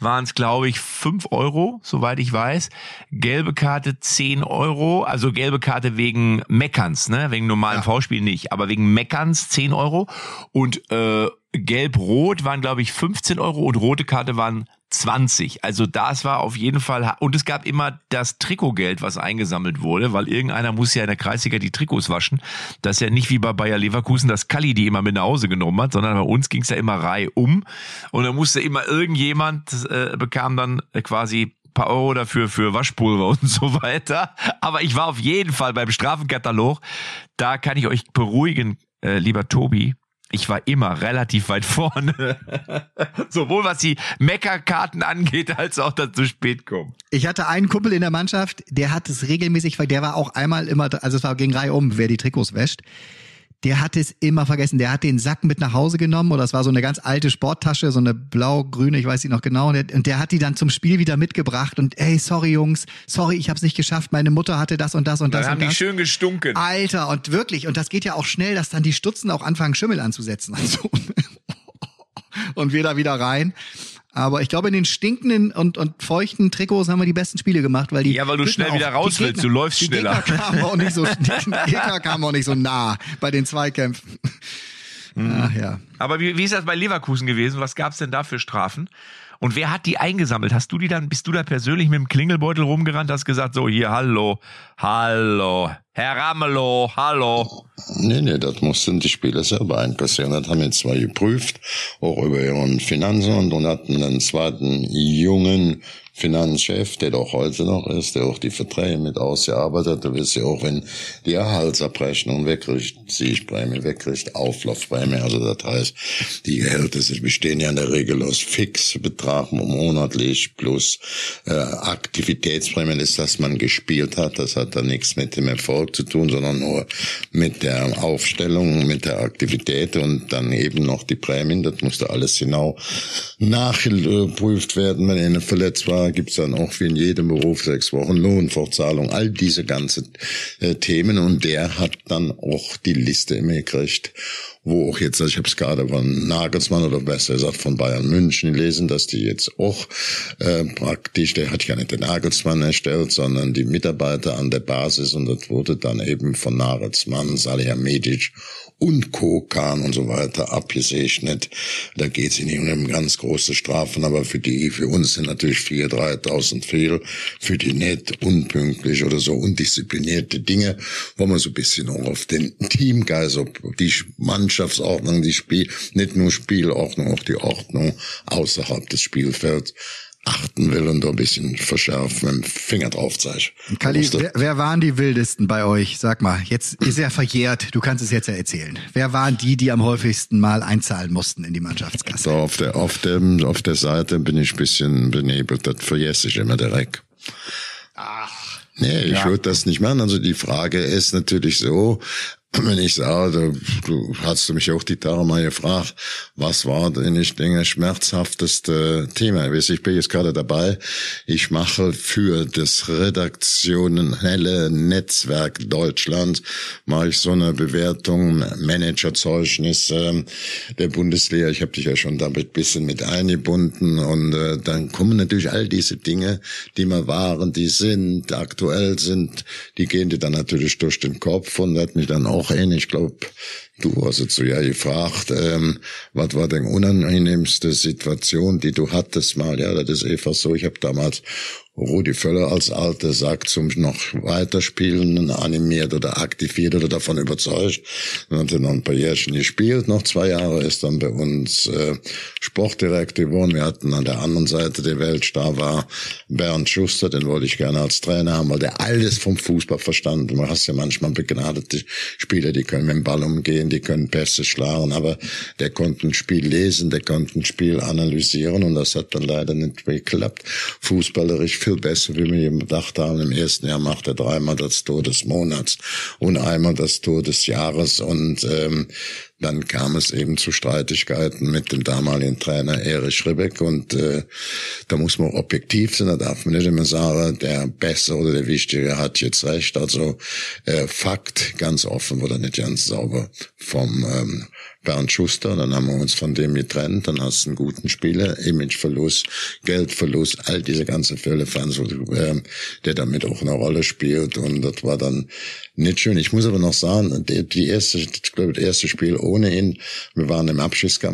waren es, glaube ich, fünf Euro, soweit ich weiß. Gelbe Karte 10 Euro, also gelbe Karte wegen Meckerns, ne? Wegen normalem Ja. V-Spiel nicht, aber wegen Meckerns 10 Euro. Und äh, Gelb-Rot waren, glaube ich, 15 Euro und rote Karte waren 20. Also das war auf jeden Fall, und es gab immer das Trikotgeld, was eingesammelt wurde, weil irgendeiner muss ja in der Kreisliga die Trikots waschen. Das ist ja nicht wie bei Bayer Leverkusen, dass Kalli die immer mit nach Hause genommen hat, sondern bei uns ging es ja immer Reihe um. Und da musste immer irgendjemand, äh, bekam dann äh, quasi paar Euro dafür für Waschpulver und so weiter. Aber ich war auf jeden Fall beim Strafenkatalog. Da kann ich euch beruhigen, äh, lieber Tobi. Ich war immer relativ weit vorne. Sowohl was die Meckerkarten angeht, als auch das zu spät kommen. Ich hatte einen Kumpel in der Mannschaft, der hat es regelmäßig, ver- der war auch einmal immer, also es war gegen Reihe um, wer die Trikots wäscht. Der hat es immer vergessen. Der hat den Sack mit nach Hause genommen oder es war so eine ganz alte Sporttasche, so eine blau-grüne, ich weiß nicht noch genau. Und der, und der hat die dann zum Spiel wieder mitgebracht und ey, sorry Jungs, sorry, ich hab's nicht geschafft. Meine Mutter hatte das und das und das Dann haben und die das. schön gestunken. Alter, und wirklich, und das geht ja auch schnell, dass dann die Stutzen auch anfangen, Schimmel anzusetzen. Also, und wir da wieder rein. Aber ich glaube, in den stinkenden und, und feuchten Trikots haben wir die besten Spiele gemacht, weil die. Ja, weil du Gegner schnell wieder raus willst, du läufst die schneller. Gegner kamen auch nicht so, die Gegner kamen auch nicht so nah bei den Zweikämpfen. Mhm. Ach ja. Aber wie, wie ist das bei Leverkusen gewesen? Was gab's denn da für Strafen? Und wer hat die eingesammelt? Hast du die dann, bist du da persönlich mit dem Klingelbeutel rumgerannt, hast gesagt, so hier, hallo, Hallo. Herr Ramelow, hallo. Nee, nee, das mussten die Spieler selber einkassieren. Das haben wir zwar geprüft, auch über ihren Finanzen und hatten einen zweiten jungen Finanzchef, der doch heute noch ist, der auch die Verträge mit ausgearbeitet hat. Wirst ja auch, wenn die Erhaltsabrechnung wegkriegt, Siegprämie wegkriegt, Auflaufprämie. Also das heißt, die Gehälter bestehen ja in der Regel aus Fixbetrag monatlich plus äh, Aktivitätsprämie, das, dass man gespielt hat. Das hat dann nichts mit dem Erfolg zu tun, sondern nur mit der Aufstellung, mit der Aktivität und dann eben noch die Prämien. Das musste alles genau nachgeprüft werden, wenn einer verletzt war gibt's dann auch wie in jedem Beruf sechs Wochen Lohnfortzahlung, all diese ganzen äh, Themen. Und der hat dann auch die Liste immer gekriegt, wo auch jetzt, also ich habe es gerade von Nagelsmann oder besser gesagt von Bayern München gelesen, dass die jetzt auch äh, praktisch, der hat ja nicht den Nagelsmann erstellt, sondern die Mitarbeiter an der Basis und das wurde dann eben von Nagelsmann, Salihamidzic und Kokan und so weiter abgesegnet. Da geht es nicht um ganz große Strafen, aber für die, für uns sind natürlich 4.000, 3.000 Fehl, für die nicht unpünktlich oder so undisziplinierte Dinge, wo man so ein bisschen auch auf den Teamgeist, ob die Mannschaftsordnung, die Spiel, nicht nur Spielordnung, auch die Ordnung außerhalb des Spielfelds achten will und da ein bisschen verschärfen, mit dem Finger drauf zeige. Kali, wer, wer, waren die wildesten bei euch? Sag mal, jetzt ist er verjährt, du kannst es jetzt ja erzählen. Wer waren die, die am häufigsten mal einzahlen mussten in die Mannschaftskasse? So, auf der, auf dem, auf der Seite bin ich ein bisschen benebelt, das vergesse ich immer direkt. Ach. Nee, ich ja. würde das nicht machen. Also die Frage ist natürlich so, wenn ich sage, du hast du mich auch die Tage mal gefragt, was war denn, ich denke, schmerzhafteste Thema? Ich bin jetzt gerade dabei, ich mache für das redaktionelle Netzwerk Deutschland, mache ich so eine Bewertung, Managerzeugnis der Bundesliga. Ich habe dich ja schon damit bisschen mit eingebunden und äh, dann kommen natürlich all diese Dinge, die mal waren, die sind, aktuell sind, die gehen dir dann natürlich durch den Kopf und hat mich dann auch auch ein, ich glaube, du hast jetzt so ja gefragt, ähm, was war denn unangenehmste Situation, die du hattest mal? Ja, das ist einfach so, ich habe damals Rudi Völler als alter Sack zum noch weiterspielen animiert oder aktiviert oder davon überzeugt. Dann hat er noch ein paar Jährchen gespielt, noch zwei Jahre ist dann bei uns äh, Sportdirektor geworden. Wir hatten an der anderen Seite der Welt, da war Bernd Schuster, den wollte ich gerne als Trainer haben, weil der alles vom Fußball verstanden. Du hast ja manchmal begnadete Spieler, die können mit dem Ball umgehen, die können Pässe schlagen, aber der konnte ein Spiel lesen, der konnte ein Spiel analysieren und das hat dann leider nicht geklappt. Fußballerisch viel besser, wie wir gedacht haben. Im ersten Jahr macht er dreimal das Tor des Monats und einmal das Tor des Jahres und ähm, dann kam es eben zu Streitigkeiten mit dem damaligen Trainer Erich Ribbeck und äh, da muss man objektiv sein, da darf man nicht immer sagen, der Bessere oder der Wichtige hat jetzt recht. Also äh, Fakt, ganz offen oder nicht ganz sauber vom ähm, Bernd Schuster, dann haben wir uns von dem getrennt, dann hast du einen guten Spieler, Imageverlust, Geldverlust, all diese ganzen Fälle, äh, der damit auch eine Rolle spielt und das war dann nicht schön. Ich muss aber noch sagen, die, erste, ich glaube, das erste Spiel ohne ihn, wir waren im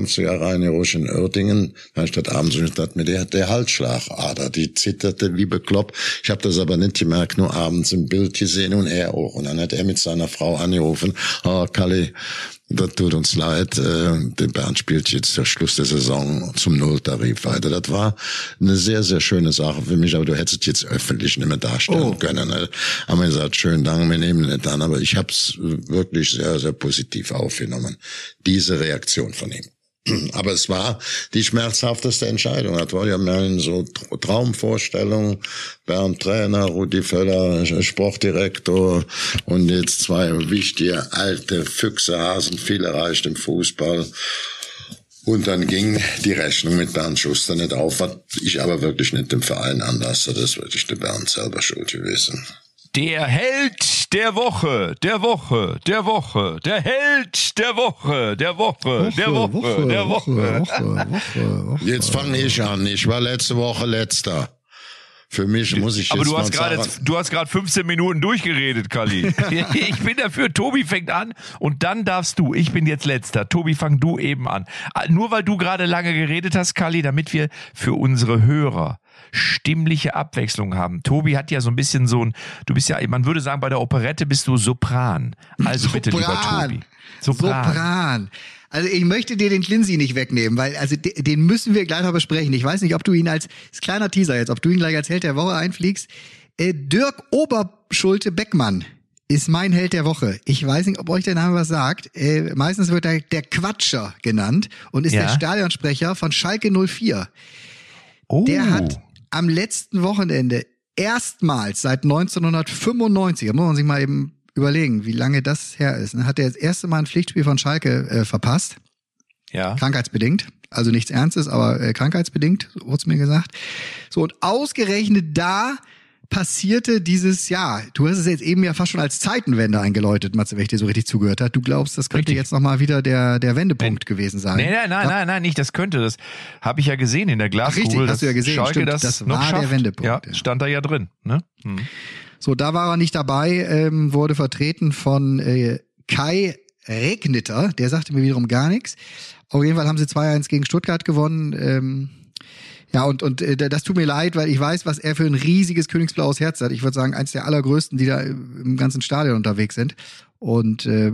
zu Reine Rusch in Oerdingen, da ich dort abends und hat mir der, der Halsschlagader, die zitterte wie bekloppt. Ich habe das aber nicht gemerkt, nur abends im Bild gesehen und er auch. Und dann hat er mit seiner Frau angerufen, oh, Kalle, das tut uns leid. Äh, der Bernd spielt jetzt der Schluss der Saison zum Nulltarif weiter. Das war eine sehr, sehr schöne Sache für mich, aber du hättest jetzt öffentlich nicht mehr darstellen oh. können. Ne? Haben wir gesagt, schönen Dank, wir nehmen nicht an, aber ich habe es wirklich sehr, sehr positiv aufgenommen, diese Reaktion von ihm. Aber es war die schmerzhafteste Entscheidung. War ja mehr so Traumvorstellung. Bernd Trainer, Rudi Völler, Sportdirektor und jetzt zwei wichtige alte Füchse, Hasen, viel erreicht im Fußball. Und dann ging die Rechnung mit Bernd Schuster nicht auf, was ich aber wirklich nicht dem Verein anlasse. Das ist wirklich der Bernd selber schuld gewesen. Der Held der Woche, der Woche, der Woche, der Held der Woche, der Woche, der Woche, der Woche. Jetzt fange ich an. Ich war letzte Woche letzter. Für mich muss ich Aber du hast gerade du hast gerade 15 Minuten durchgeredet, Kali. ich bin dafür, Tobi fängt an und dann darfst du. Ich bin jetzt letzter. Tobi, fang du eben an. Nur weil du gerade lange geredet hast, Kali, damit wir für unsere Hörer stimmliche Abwechslung haben. Tobi hat ja so ein bisschen so ein, du bist ja, man würde sagen, bei der Operette bist du Sopran. Also bitte, lieber Tobi. Sopran. Sopran. Also ich möchte dir den Klinsi nicht wegnehmen, weil also den müssen wir gleich noch besprechen. Ich weiß nicht, ob du ihn als, als kleiner Teaser jetzt, ob du ihn gleich als Held der Woche einfliegst. Äh, Dirk Oberschulte Beckmann ist mein Held der Woche. Ich weiß nicht, ob euch der Name was sagt. Äh, meistens wird er der Quatscher genannt und ist ja. der Stadionsprecher von Schalke 04. Oh. Der hat am letzten Wochenende erstmals seit 1995, da muss man sich mal eben überlegen, wie lange das her ist, hat er das erste Mal ein Pflichtspiel von Schalke äh, verpasst. Ja. Krankheitsbedingt. Also nichts Ernstes, aber äh, krankheitsbedingt, wurde mir gesagt. So, und ausgerechnet da passierte dieses, ja, du hast es jetzt eben ja fast schon als Zeitenwende eingeläutet, Matze, wenn ich dir so richtig zugehört hat. Du glaubst, das könnte richtig. jetzt nochmal wieder der, der Wendepunkt nein. gewesen sein. Nein, nein, nein, nein, nein, nicht, das könnte. Das habe ich ja gesehen in der Glaskugel. Ach, richtig, hast du ja gesehen. Schalke Stimmt, das, das war schafft. der Wendepunkt. Ja, ja, stand da ja drin. Ne? Hm. So, da war er nicht dabei, ähm, wurde vertreten von äh, Kai Regnitter, der sagte mir wiederum gar nichts. Auf jeden Fall haben sie 2-1 gegen Stuttgart gewonnen. Ähm, ja, und, und äh, das tut mir leid, weil ich weiß, was er für ein riesiges königsblaues Herz hat. Ich würde sagen, eins der allergrößten, die da im ganzen Stadion unterwegs sind. Und äh,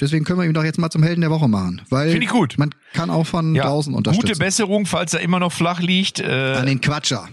deswegen können wir ihn doch jetzt mal zum Helden der Woche machen. Weil Finde ich gut. Man kann auch von ja, draußen unterstützen. Gute Besserung, falls er immer noch flach liegt. Äh, An den Quatscher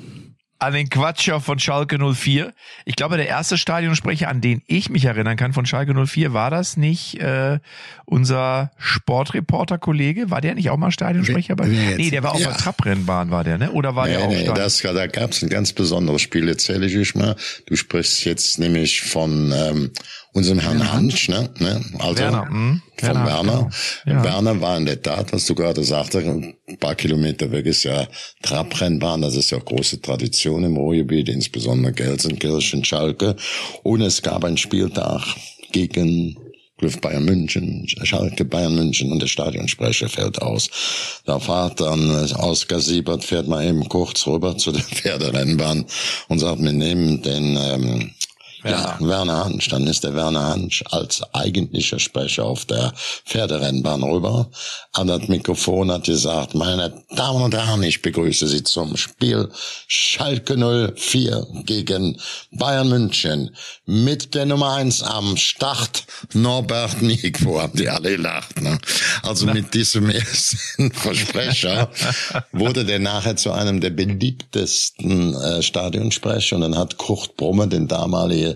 an den Quatscher von Schalke 04. Ich glaube, der erste Stadionsprecher, an den ich mich erinnern kann von Schalke 04, war das nicht äh, unser Sportreporter-Kollege? War der nicht auch mal Stadionsprecher? Bei, nee, der war auf ja. der Trabrennbahn, war der, ne? Oder war nee, der auch nee, das, Da gab es ein ganz besonderes Spiel, erzähle ich euch mal. Du sprichst jetzt nämlich von ähm, unserem Herrn ja. Hansch, ne? ne? Also Werner, mh. von Werner. Werner. Genau. Ja. Werner war in der Tat, was du gerade sagte, ein paar Kilometer weg ist ja Trabrennbahn, das ist ja große Tradition im Ruhrgebiet, insbesondere Gelsenkirchen, Schalke. Und es gab einen Spieltag gegen Griff Bayern München, Schalke Bayern München und der Stadionsprecher fällt aus. Da fahrt dann Oskar Siebert, fährt mal eben kurz rüber zu der Pferderennbahn und sagt, wir nehmen den ähm. Ja, Werner Hansch. Dann ist der Werner Hansch als eigentlicher Sprecher auf der Pferderennbahn rüber an das Mikrofon hat gesagt, meine Damen und Herren, ich begrüße Sie zum Spiel Schalke 04 gegen Bayern München mit der Nummer eins am Start Norbert Nico. Haben die alle gelacht. Ne? Also mit diesem ersten Versprecher wurde der nachher zu einem der beliebtesten äh, Stadionsprecher und dann hat Kurt Brummer, den damaligen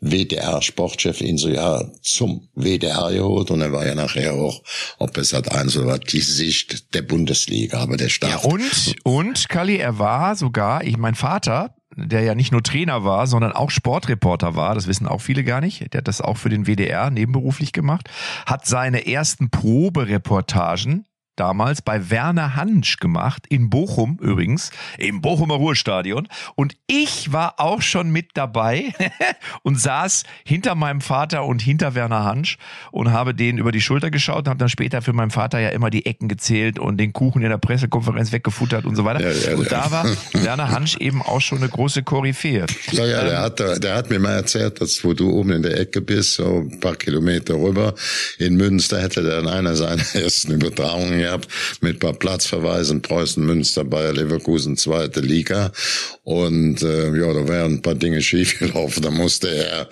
WDR-Sportchef ihn so ja zum WDR geholt und er war ja nachher auch, ob es hat eins oder was, die Sicht der Bundesliga, aber der Start. Ja, und, und, Kalli, er war sogar, ich, mein Vater, der ja nicht nur Trainer war, sondern auch Sportreporter war, das wissen auch viele gar nicht, der hat das auch für den WDR nebenberuflich gemacht, hat seine ersten Probereportagen damals bei Werner Hansch gemacht, in Bochum übrigens, im Bochumer Ruhrstadion. Und ich war auch schon mit dabei und saß hinter meinem Vater und hinter Werner Hansch und habe den über die Schulter geschaut und habe dann später für meinen Vater ja immer die Ecken gezählt und den Kuchen in der Pressekonferenz weggefuttert und so weiter. Ja, ja, und da war Werner Hansch eben auch schon eine große Koryphäe. Ja, ja, der, ähm, hat, der hat mir mal erzählt, dass wo du oben in der Ecke bist, so ein paar Kilometer rüber, in Münster hätte in einer seiner ersten Übertragungen gehabt mit ein paar Platzverweisen, Preußen, Münster, Bayer Leverkusen, zweite Liga. Und äh, ja, da wären ein paar Dinge schiefgelaufen. Da musste er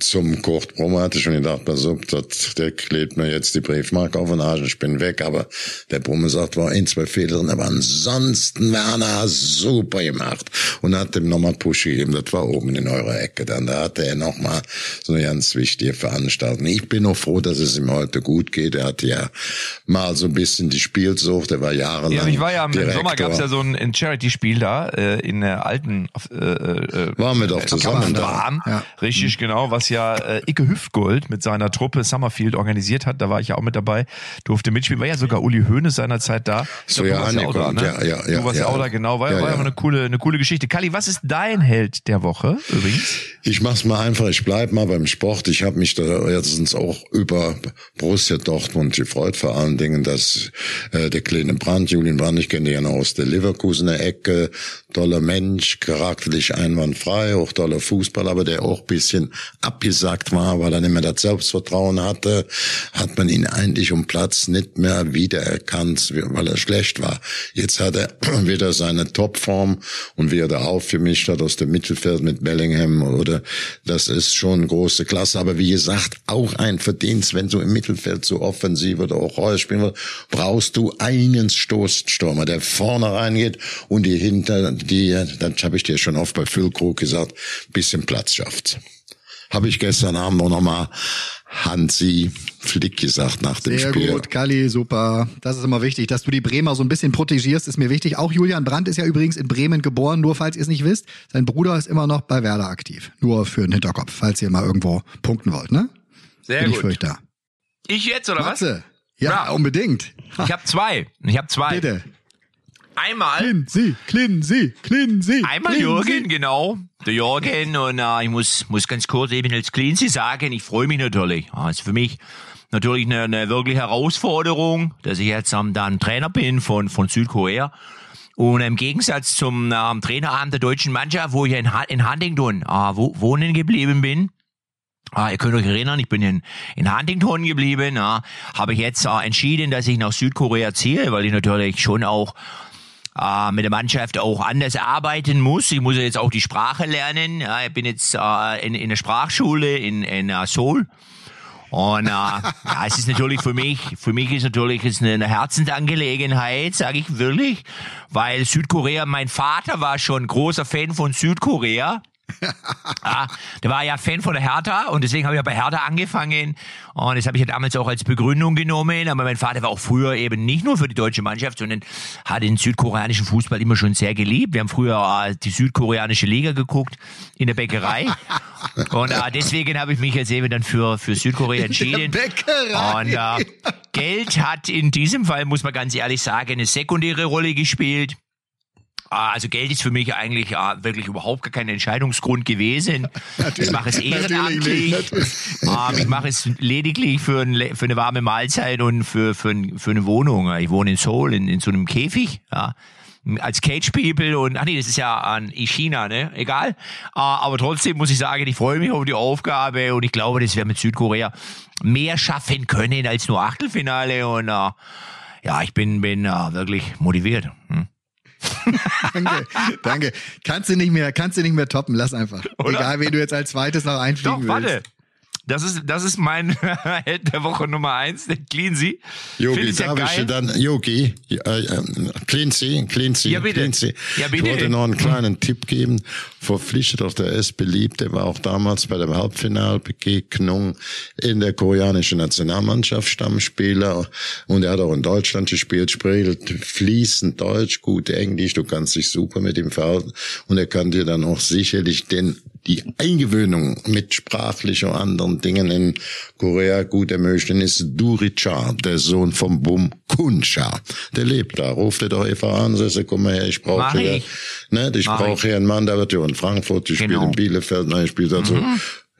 zum Kurt Brummer, hatte schon gedacht, pass auf, das, der klebt mir jetzt die Briefmarke auf den Arsch, ich bin weg. Aber der Brummer sagt, war ein, zwei Fehler drin, aber ansonsten, Werner, super gemacht. Und hat dem nochmal Push gegeben, das war oben in eurer Ecke dann. Da hatte er nochmal so eine ganz wichtige Veranstaltung. Ich bin auch froh, dass es ihm heute gut geht. Er hat ja mal so ein bisschen die Spielsucht, er war jahrelang Ja, ich war ja im Direktor. Sommer gab es ja so ein, Charity-Spiel da äh, in der alten äh, äh, Waren wir doch äh, zusammen da. Ja. Richtig, genau, was ja äh, Icke Hüftgold mit seiner Truppe Summerfield organisiert hat, da war ich ja auch mit dabei, durfte mitspielen, war ja sogar Uli Hoeneß seinerzeit da. So, ja, ja, auch da, ne? ja, ja, ja, Du warst ja, ja auch da, genau, war ja, war ja eine coole, eine coole Geschichte. Kali, was ist dein Held der Woche übrigens? Ich mach's mal einfach, ich bleib mal beim Sport. Ich habe mich da letztens auch über Borussia Dortmund gefreut, vor allen Dingen, dass äh, der kleine Brand, Julian Brand, ich kenne noch aus der Leverkusener Ecke, toller Mensch, charakterlich einwandfrei, auch toller Fußball, aber der auch bisschen abgesagt war, weil er nicht mehr das Selbstvertrauen hatte, hat man ihn eigentlich um Platz nicht mehr wiedererkannt, weil er schlecht war. Jetzt hat er wieder seine Topform und wie er da aufgemischt hat aus dem Mittelfeld mit Bellingham oder das ist schon große Klasse. Aber wie gesagt, auch ein Verdienst, wenn du im Mittelfeld so offensiv oder auch Reus spielen willst, brauchst du einen Stoßstürmer, der vorne reingeht und die hinter, die, das habe ich dir schon oft bei Füllkrug gesagt, bisschen Platz schafft. Habe ich gestern Abend auch nochmal Hansi Flick gesagt nach dem Sehr Spiel. gut, Kalli, super. Das ist immer wichtig, dass du die Bremer so ein bisschen protegierst, ist mir wichtig. Auch Julian Brandt ist ja übrigens in Bremen geboren, nur falls ihr es nicht wisst. Sein Bruder ist immer noch bei Werder aktiv. Nur für den Hinterkopf, falls ihr mal irgendwo punkten wollt, ne? Sehr Bin ich gut. für euch da. Ich jetzt, oder was? Matze. Ja, Ja. unbedingt. Ich habe zwei. Ich habe zwei. Bitte. Einmal. Klinsi, Klinsi, Klinsi. Einmal Klinsi. Jürgen, genau. Der Jürgen und äh, ich muss, muss ganz kurz eben als Cleansy sagen, ich freue mich natürlich. Ist für mich natürlich eine, eine wirkliche Herausforderung, dass ich jetzt ähm, dann Trainer bin von, von Südkorea. Und im Gegensatz zum ähm, Traineramt der deutschen Mannschaft, wo ich in, Ha- in Huntington äh, wo, wohnen geblieben bin, Ah, ihr könnt euch erinnern, ich bin in, in Huntington geblieben, ja, habe ich jetzt äh, entschieden, dass ich nach Südkorea ziehe, weil ich natürlich schon auch äh, mit der Mannschaft auch anders arbeiten muss. Ich muss ja jetzt auch die Sprache lernen. Ja, ich bin jetzt äh, in, in der Sprachschule in, in äh, Seoul. Und äh, ja, es ist natürlich für mich, für mich ist natürlich es eine, eine Herzensangelegenheit, sage ich wirklich, weil Südkorea, mein Vater war schon großer Fan von Südkorea. Ah, der war ja Fan von der Hertha und deswegen habe ich ja bei Hertha angefangen und das habe ich ja damals auch als Begründung genommen. Aber mein Vater war auch früher eben nicht nur für die deutsche Mannschaft, sondern hat den südkoreanischen Fußball immer schon sehr geliebt. Wir haben früher äh, die südkoreanische Liga geguckt in der Bäckerei und äh, deswegen habe ich mich jetzt eben dann für für Südkorea entschieden. Und äh, Geld hat in diesem Fall, muss man ganz ehrlich sagen, eine sekundäre Rolle gespielt. Ah, Also Geld ist für mich eigentlich äh, wirklich überhaupt gar kein Entscheidungsgrund gewesen. ich mache es ehrenamtlich. Ähm, ich mache es lediglich für, ein, für eine warme Mahlzeit und für, für, ein, für eine Wohnung. Ich wohne in Seoul in, in so einem Käfig. Ja. Als Cage People und ach nee, das ist ja an in China, ne? Egal. Aber trotzdem muss ich sagen, ich freue mich auf die Aufgabe und ich glaube, dass wir mit Südkorea mehr schaffen können als nur Achtelfinale und ja, ich bin, bin wirklich motiviert. Hm? Danke, danke. Kannst du nicht mehr, kannst du nicht mehr toppen, lass einfach. Oder? Egal, wen du jetzt als zweites noch einfliegen Doch, willst. warte. Das ist, das ist mein Held der Woche Nummer eins, der Cleansy. Ich ja darf ich geil. dann, Yogi, äh, äh, Cleansy, Cleansy, Ja, bitte. Cleansy. Ja, bitte. Ich wollte noch einen kleinen Tipp geben. Verpflichtet auf der S beliebt, der war auch damals bei der Halbfinalbegegnung in der koreanischen Nationalmannschaft Stammspieler und er hat auch in Deutschland gespielt, spricht fließend Deutsch, gut Englisch, du kannst dich super mit ihm verhalten und er kann dir dann auch sicherlich den die Eingewöhnung mit sprachlichen und anderen Dingen in Korea gut ermöglichen, ist Duri Cha, der Sohn von Bum Kunsha. Der lebt da. Ruft er doch einfach an, sagt, komm mal her, ich brauche hier, ich. ne, ich brauche hier einen Mann, der wird ja in Frankfurt, spielt Genau. Mhm. in Bielefeld, nein, ich spielt also,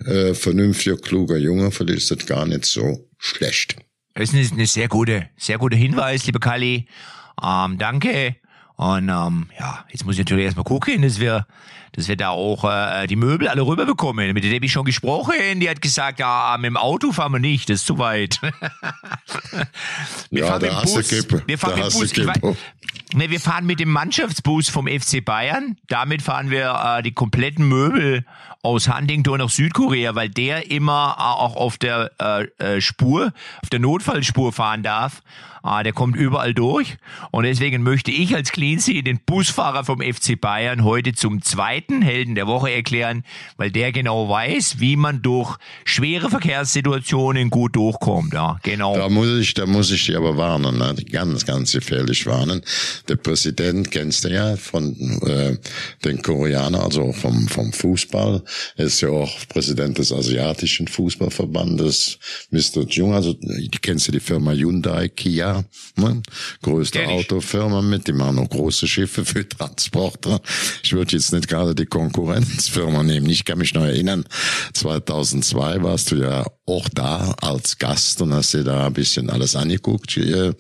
äh, vernünftiger, kluger Junge, für die ist das gar nicht so schlecht. Das ist eine, eine sehr gute, sehr guter Hinweis, liebe Kali. Ähm, danke. Und ähm, ja, jetzt muss ich natürlich erstmal gucken, dass wir, dass wir da auch äh, die Möbel alle rüberbekommen. Mit der habe ich schon gesprochen. Die hat gesagt, ja, mit dem Auto fahren wir nicht, das ist zu weit. wir Ja, fahren mit dem Bus. Wir fahren mit Bus. Ich wei- Kippe. Ne, wir fahren mit dem Mannschaftsbus vom FC Bayern. Damit fahren wir äh, die kompletten Möbel aus Huntington nach Südkorea, weil der immer äh, auch auf der äh, äh, Spur, auf der Notfallspur fahren darf. Äh, der kommt überall durch. Und deswegen möchte ich als Cleansy den Busfahrer vom FC Bayern heute zum zweiten Helden der Woche erklären, weil der genau weiß, wie man durch schwere Verkehrssituationen gut durchkommt. Ja, genau. Da muss ich, da muss ich dich aber warnen, ne? ganz, ganz gefährlich warnen. Der Präsident kennst du ja von äh, den Koreanern, also vom vom Fußball. Er ist ja auch Präsident des asiatischen Fußballverbandes, Mr. Jung. Also kennst du die Firma Hyundai, Kia, ne? größte. Autofirma mit. Die machen auch große Schiffe für Transporter. Ich würde jetzt nicht gerade die Konkurrenzfirma nehmen. Ich kann mich noch erinnern, 2002 warst du ja auch da als Gast und hast dir da ein bisschen alles angeguckt, äh,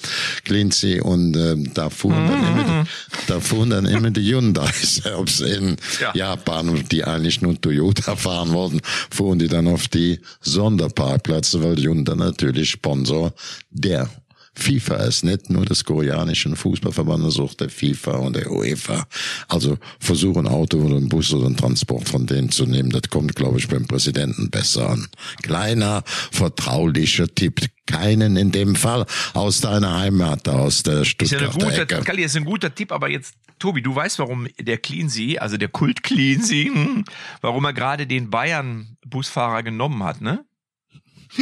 Clincy, und äh, da fuhren dann immer die, da fuhren dann immer die Hyundais, ob es in Ja. Japan, die eigentlich nur Toyota fahren wollten, fuhren die dann auf die Sonderparkplätze, weil Hyundai natürlich Sponsor der FIFA ist nicht nur des koreanischen Fußballverbandes, auch der FIFA und der UEFA. Also versuchen ein Auto oder ein Bus oder einen Transport von denen zu nehmen. Das kommt, glaube ich, beim Präsidenten besser an. Kleiner, vertraulicher Tipp. Keinen in dem Fall aus deiner Heimat, aus der Ist ja ein Stuttgarter guter. Kalli, ist ein guter Tipp, aber jetzt, Tobi, du weißt, warum der Cleansea, also der Kult Cleansea, hm, warum er gerade den Bayern-Busfahrer genommen hat, ne?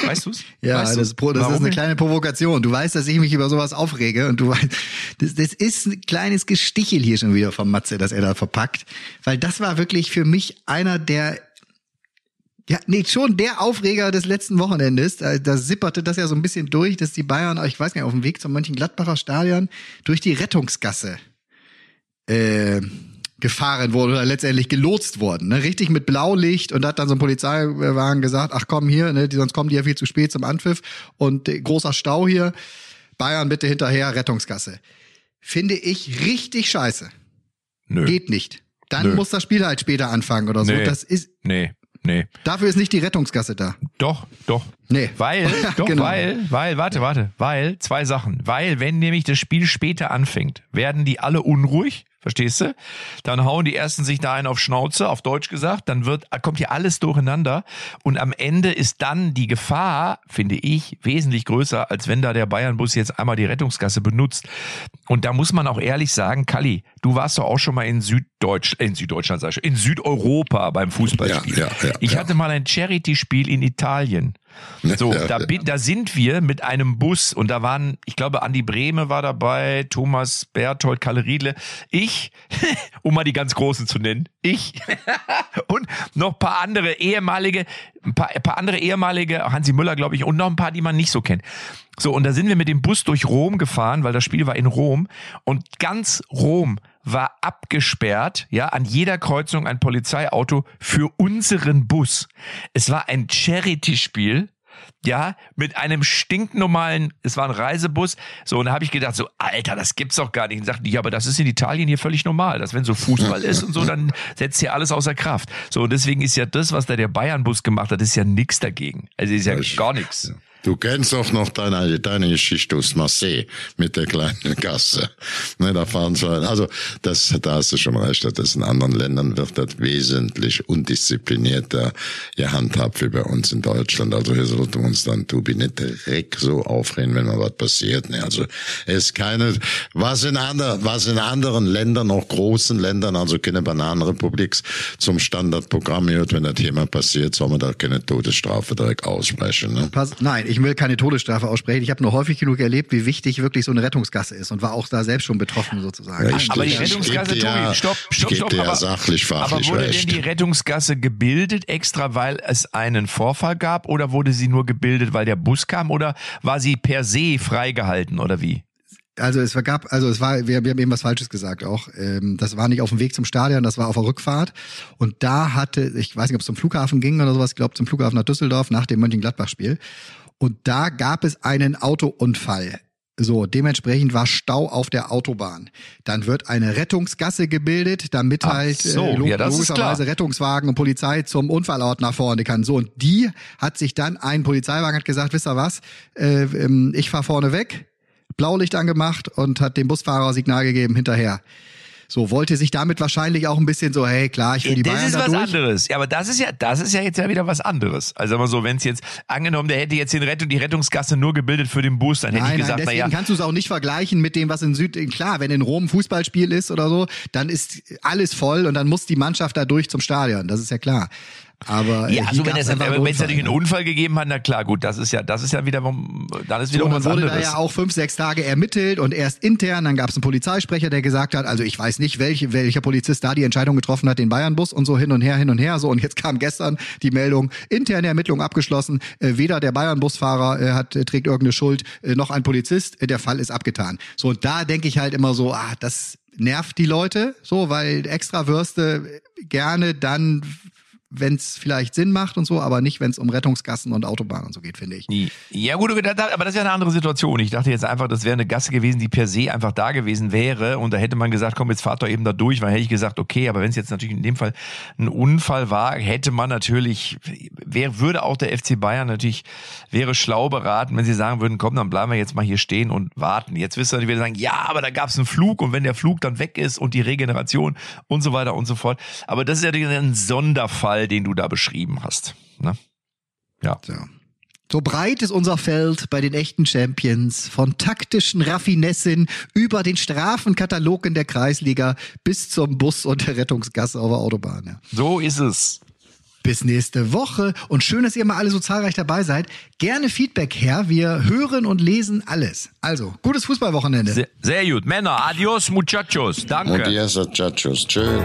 Weißt du's? Ja, weißt das, du's? das ist eine kleine Provokation. Du weißt, dass ich mich über sowas aufrege und du weißt, das, das ist ein kleines Gestichel hier schon wieder vom Matze, das er da verpackt, weil das war wirklich für mich einer der ja, nee, schon der Aufreger des letzten Wochenendes. Da, da sipperte das ja so ein bisschen durch, dass die Bayern, ich weiß gar nicht, auf dem Weg zum Mönchengladbacher Stadion durch die Rettungsgasse äh, gefahren wurde oder letztendlich gelotst worden. Ne? Richtig mit Blaulicht und da hat dann so ein Polizeiwagen gesagt, ach komm hier, ne, die, sonst kommen die ja viel zu spät zum Anpfiff und äh, großer Stau hier. Bayern bitte hinterher, Rettungsgasse. Finde ich richtig scheiße. Nö. Geht nicht. Dann Nö. muss das Spiel halt später anfangen oder so. Nee. Das ist, Nee, nee. dafür ist nicht die Rettungsgasse da. Doch, doch. Nee. Weil, doch, Genau. weil, weil, warte, warte, weil, zwei Sachen. Weil, wenn nämlich das Spiel später anfängt, werden die alle unruhig, verstehst du? Dann hauen die ersten sich da einen auf Schnauze, auf Deutsch gesagt, dann wird, kommt hier alles durcheinander und am Ende ist dann die Gefahr, finde ich, wesentlich größer, als wenn da der Bayernbus jetzt einmal die Rettungsgasse benutzt. Und da muss man auch ehrlich sagen, Kalli, du warst doch auch schon mal in Süddeutsch, in Süddeutschland, sag ich, schon, in Südeuropa beim Fußballspiel. Ja, ja, ja, ich hatte mal ein Charity-Spiel in Italien. So, da, bin, da sind wir mit einem Bus und da waren, ich glaube, Andi Brehme war dabei, Thomas Berthold, Kalle Riedle, ich, um mal die ganz Großen zu nennen, ich und noch ein paar andere ehemalige, ein paar, ein paar andere ehemalige, Hansi Müller, glaube ich, und noch ein paar, die man nicht so kennt. So, und da sind wir mit dem Bus durch Rom gefahren, weil das Spiel war in Rom und ganz Rom war abgesperrt, ja, an jeder Kreuzung ein Polizeiauto für unseren Bus. Es war ein Charity-Spiel, ja, mit einem stinknormalen, es war ein Reisebus. So, und da habe ich gedacht, so, Alter, das gibt's doch gar nicht. Und sagten die, ja, aber das ist in Italien hier völlig normal. Dass wenn so Fußball ist und so, dann setzt hier alles außer Kraft. So, und deswegen ist ja das, was da der Bayern-Bus gemacht hat, ist ja nix dagegen. Also ist ja Ich- gar nichts. Du kennst doch noch deine, deine Geschichte aus Marseille mit der kleinen Gasse. Ne, da fahren zwei, also das, da hast du schon recht, das ist in anderen Ländern wird das wesentlich undisziplinierter gehandhabt wie bei uns in Deutschland. Also hier sollten wir uns dann, Tobi, nicht direkt so aufregen, wenn mal was passiert. Ne, also es keine, was in anderen, was in anderen Ländern, auch großen Ländern, also keine Bananenrepublik, zum Standardprogramm gehört, wenn das Thema passiert, soll man da keine Todesstrafe direkt aussprechen. Ne? Pass, nein, will keine Todesstrafe aussprechen. Ich habe nur häufig genug erlebt, wie wichtig wirklich so eine Rettungsgasse ist und war auch da selbst schon betroffen sozusagen. Ja, ich- Aber die ich Rettungsgasse, ja- Tobi, stopp, ich stopp, stopp. aber, sachlich, fachlich aber wurde recht. denn die Rettungsgasse gebildet extra, weil es einen Vorfall gab oder wurde sie nur gebildet, weil der Bus kam oder war sie per se freigehalten oder wie? Also es gab, also es war, wir, wir haben eben was Falsches gesagt auch. Ähm, das war nicht auf dem Weg zum Stadion, das war auf der Rückfahrt. Und da hatte, ich weiß nicht, ob es zum Flughafen ging oder sowas, ich glaube zum Flughafen nach Düsseldorf nach dem Mönchengladbach-Spiel. Und da gab es einen Autounfall. So, dementsprechend war Stau auf der Autobahn. Dann wird eine Rettungsgasse gebildet, damit Ach halt so, äh, log- ja, logischerweise. Rettungswagen und Polizei zum Unfallort nach vorne kann. So, und die hat sich dann, ein Polizeiwagen hat gesagt, wisst ihr was, äh, ähm, ich fahr vorne weg, Blaulicht angemacht und hat dem Busfahrer Signal gegeben hinterher. So, wollte sich damit wahrscheinlich auch ein bisschen so, hey, klar, ich will die das Bayern ist da was anderes. Ja, aber das ist ja, das ist ja jetzt ja wieder was anderes. Also mal so, wenn es jetzt angenommen, der hätte jetzt den Rettung, die Rettungsgasse nur gebildet für den Bus, dann hätte Nein, ich nein, gesagt, deswegen naja, kannst du es auch nicht vergleichen mit dem, was in Süd, klar, wenn in Rom Fußballspiel ist oder so, dann ist alles voll und dann muss die Mannschaft da durch zum Stadion, das ist ja klar. Aber ja, also wenn es wenn natürlich einen ne? Unfall gegeben hat, na klar, gut, das ist ja, das ist ja wieder, dann ist wieder So, was dann wurde anderes. da ja auch fünf, sechs Tage ermittelt und erst intern, dann gab es einen Polizeisprecher, der gesagt hat, also ich weiß nicht, welche, welcher Polizist da die Entscheidung getroffen hat, den Bayernbus und so hin und her, hin und her. So, und jetzt kam gestern die Meldung, interne Ermittlung abgeschlossen, äh, weder der Bayernbusfahrer äh, hat, trägt irgendeine Schuld, äh, noch ein Polizist, äh, der Fall ist abgetan. So, und da denke ich halt immer so, ah, das nervt die Leute so, weil extra Würste gerne dann wenn es vielleicht Sinn macht und so, aber nicht, wenn es um Rettungsgassen und Autobahnen und so geht, finde ich. Ja gut, aber das ist ja eine andere Situation. Ich dachte jetzt einfach, das wäre eine Gasse gewesen, die per se einfach da gewesen wäre und da hätte man gesagt, komm, jetzt fahrt doch eben da durch, weil hätte ich gesagt, okay, aber wenn es jetzt natürlich in dem Fall ein Unfall war, hätte man natürlich, wer würde auch der FC Bayern natürlich, wäre schlau beraten, wenn sie sagen würden, komm, dann bleiben wir jetzt mal hier stehen und warten. Jetzt wirst du wieder sagen, ja, aber da gab es einen Flug und wenn der Flug dann weg ist und die Regeneration und so weiter und so fort. Aber das ist ja ein Sonderfall, den du da beschrieben hast. Ne? Ja. So. So breit ist unser Feld bei den echten Champions, von taktischen Raffinessen über den Strafenkatalog in der Kreisliga bis zum Bus und der Rettungsgasse auf der Autobahn. Ja. So ist es. Bis nächste Woche und schön, dass ihr mal alle so zahlreich dabei seid. Gerne Feedback her, wir hören und lesen alles. Also, gutes Fußballwochenende. Sehr, sehr gut. Männer, adios muchachos. Danke. Adios muchachos. Tschüss.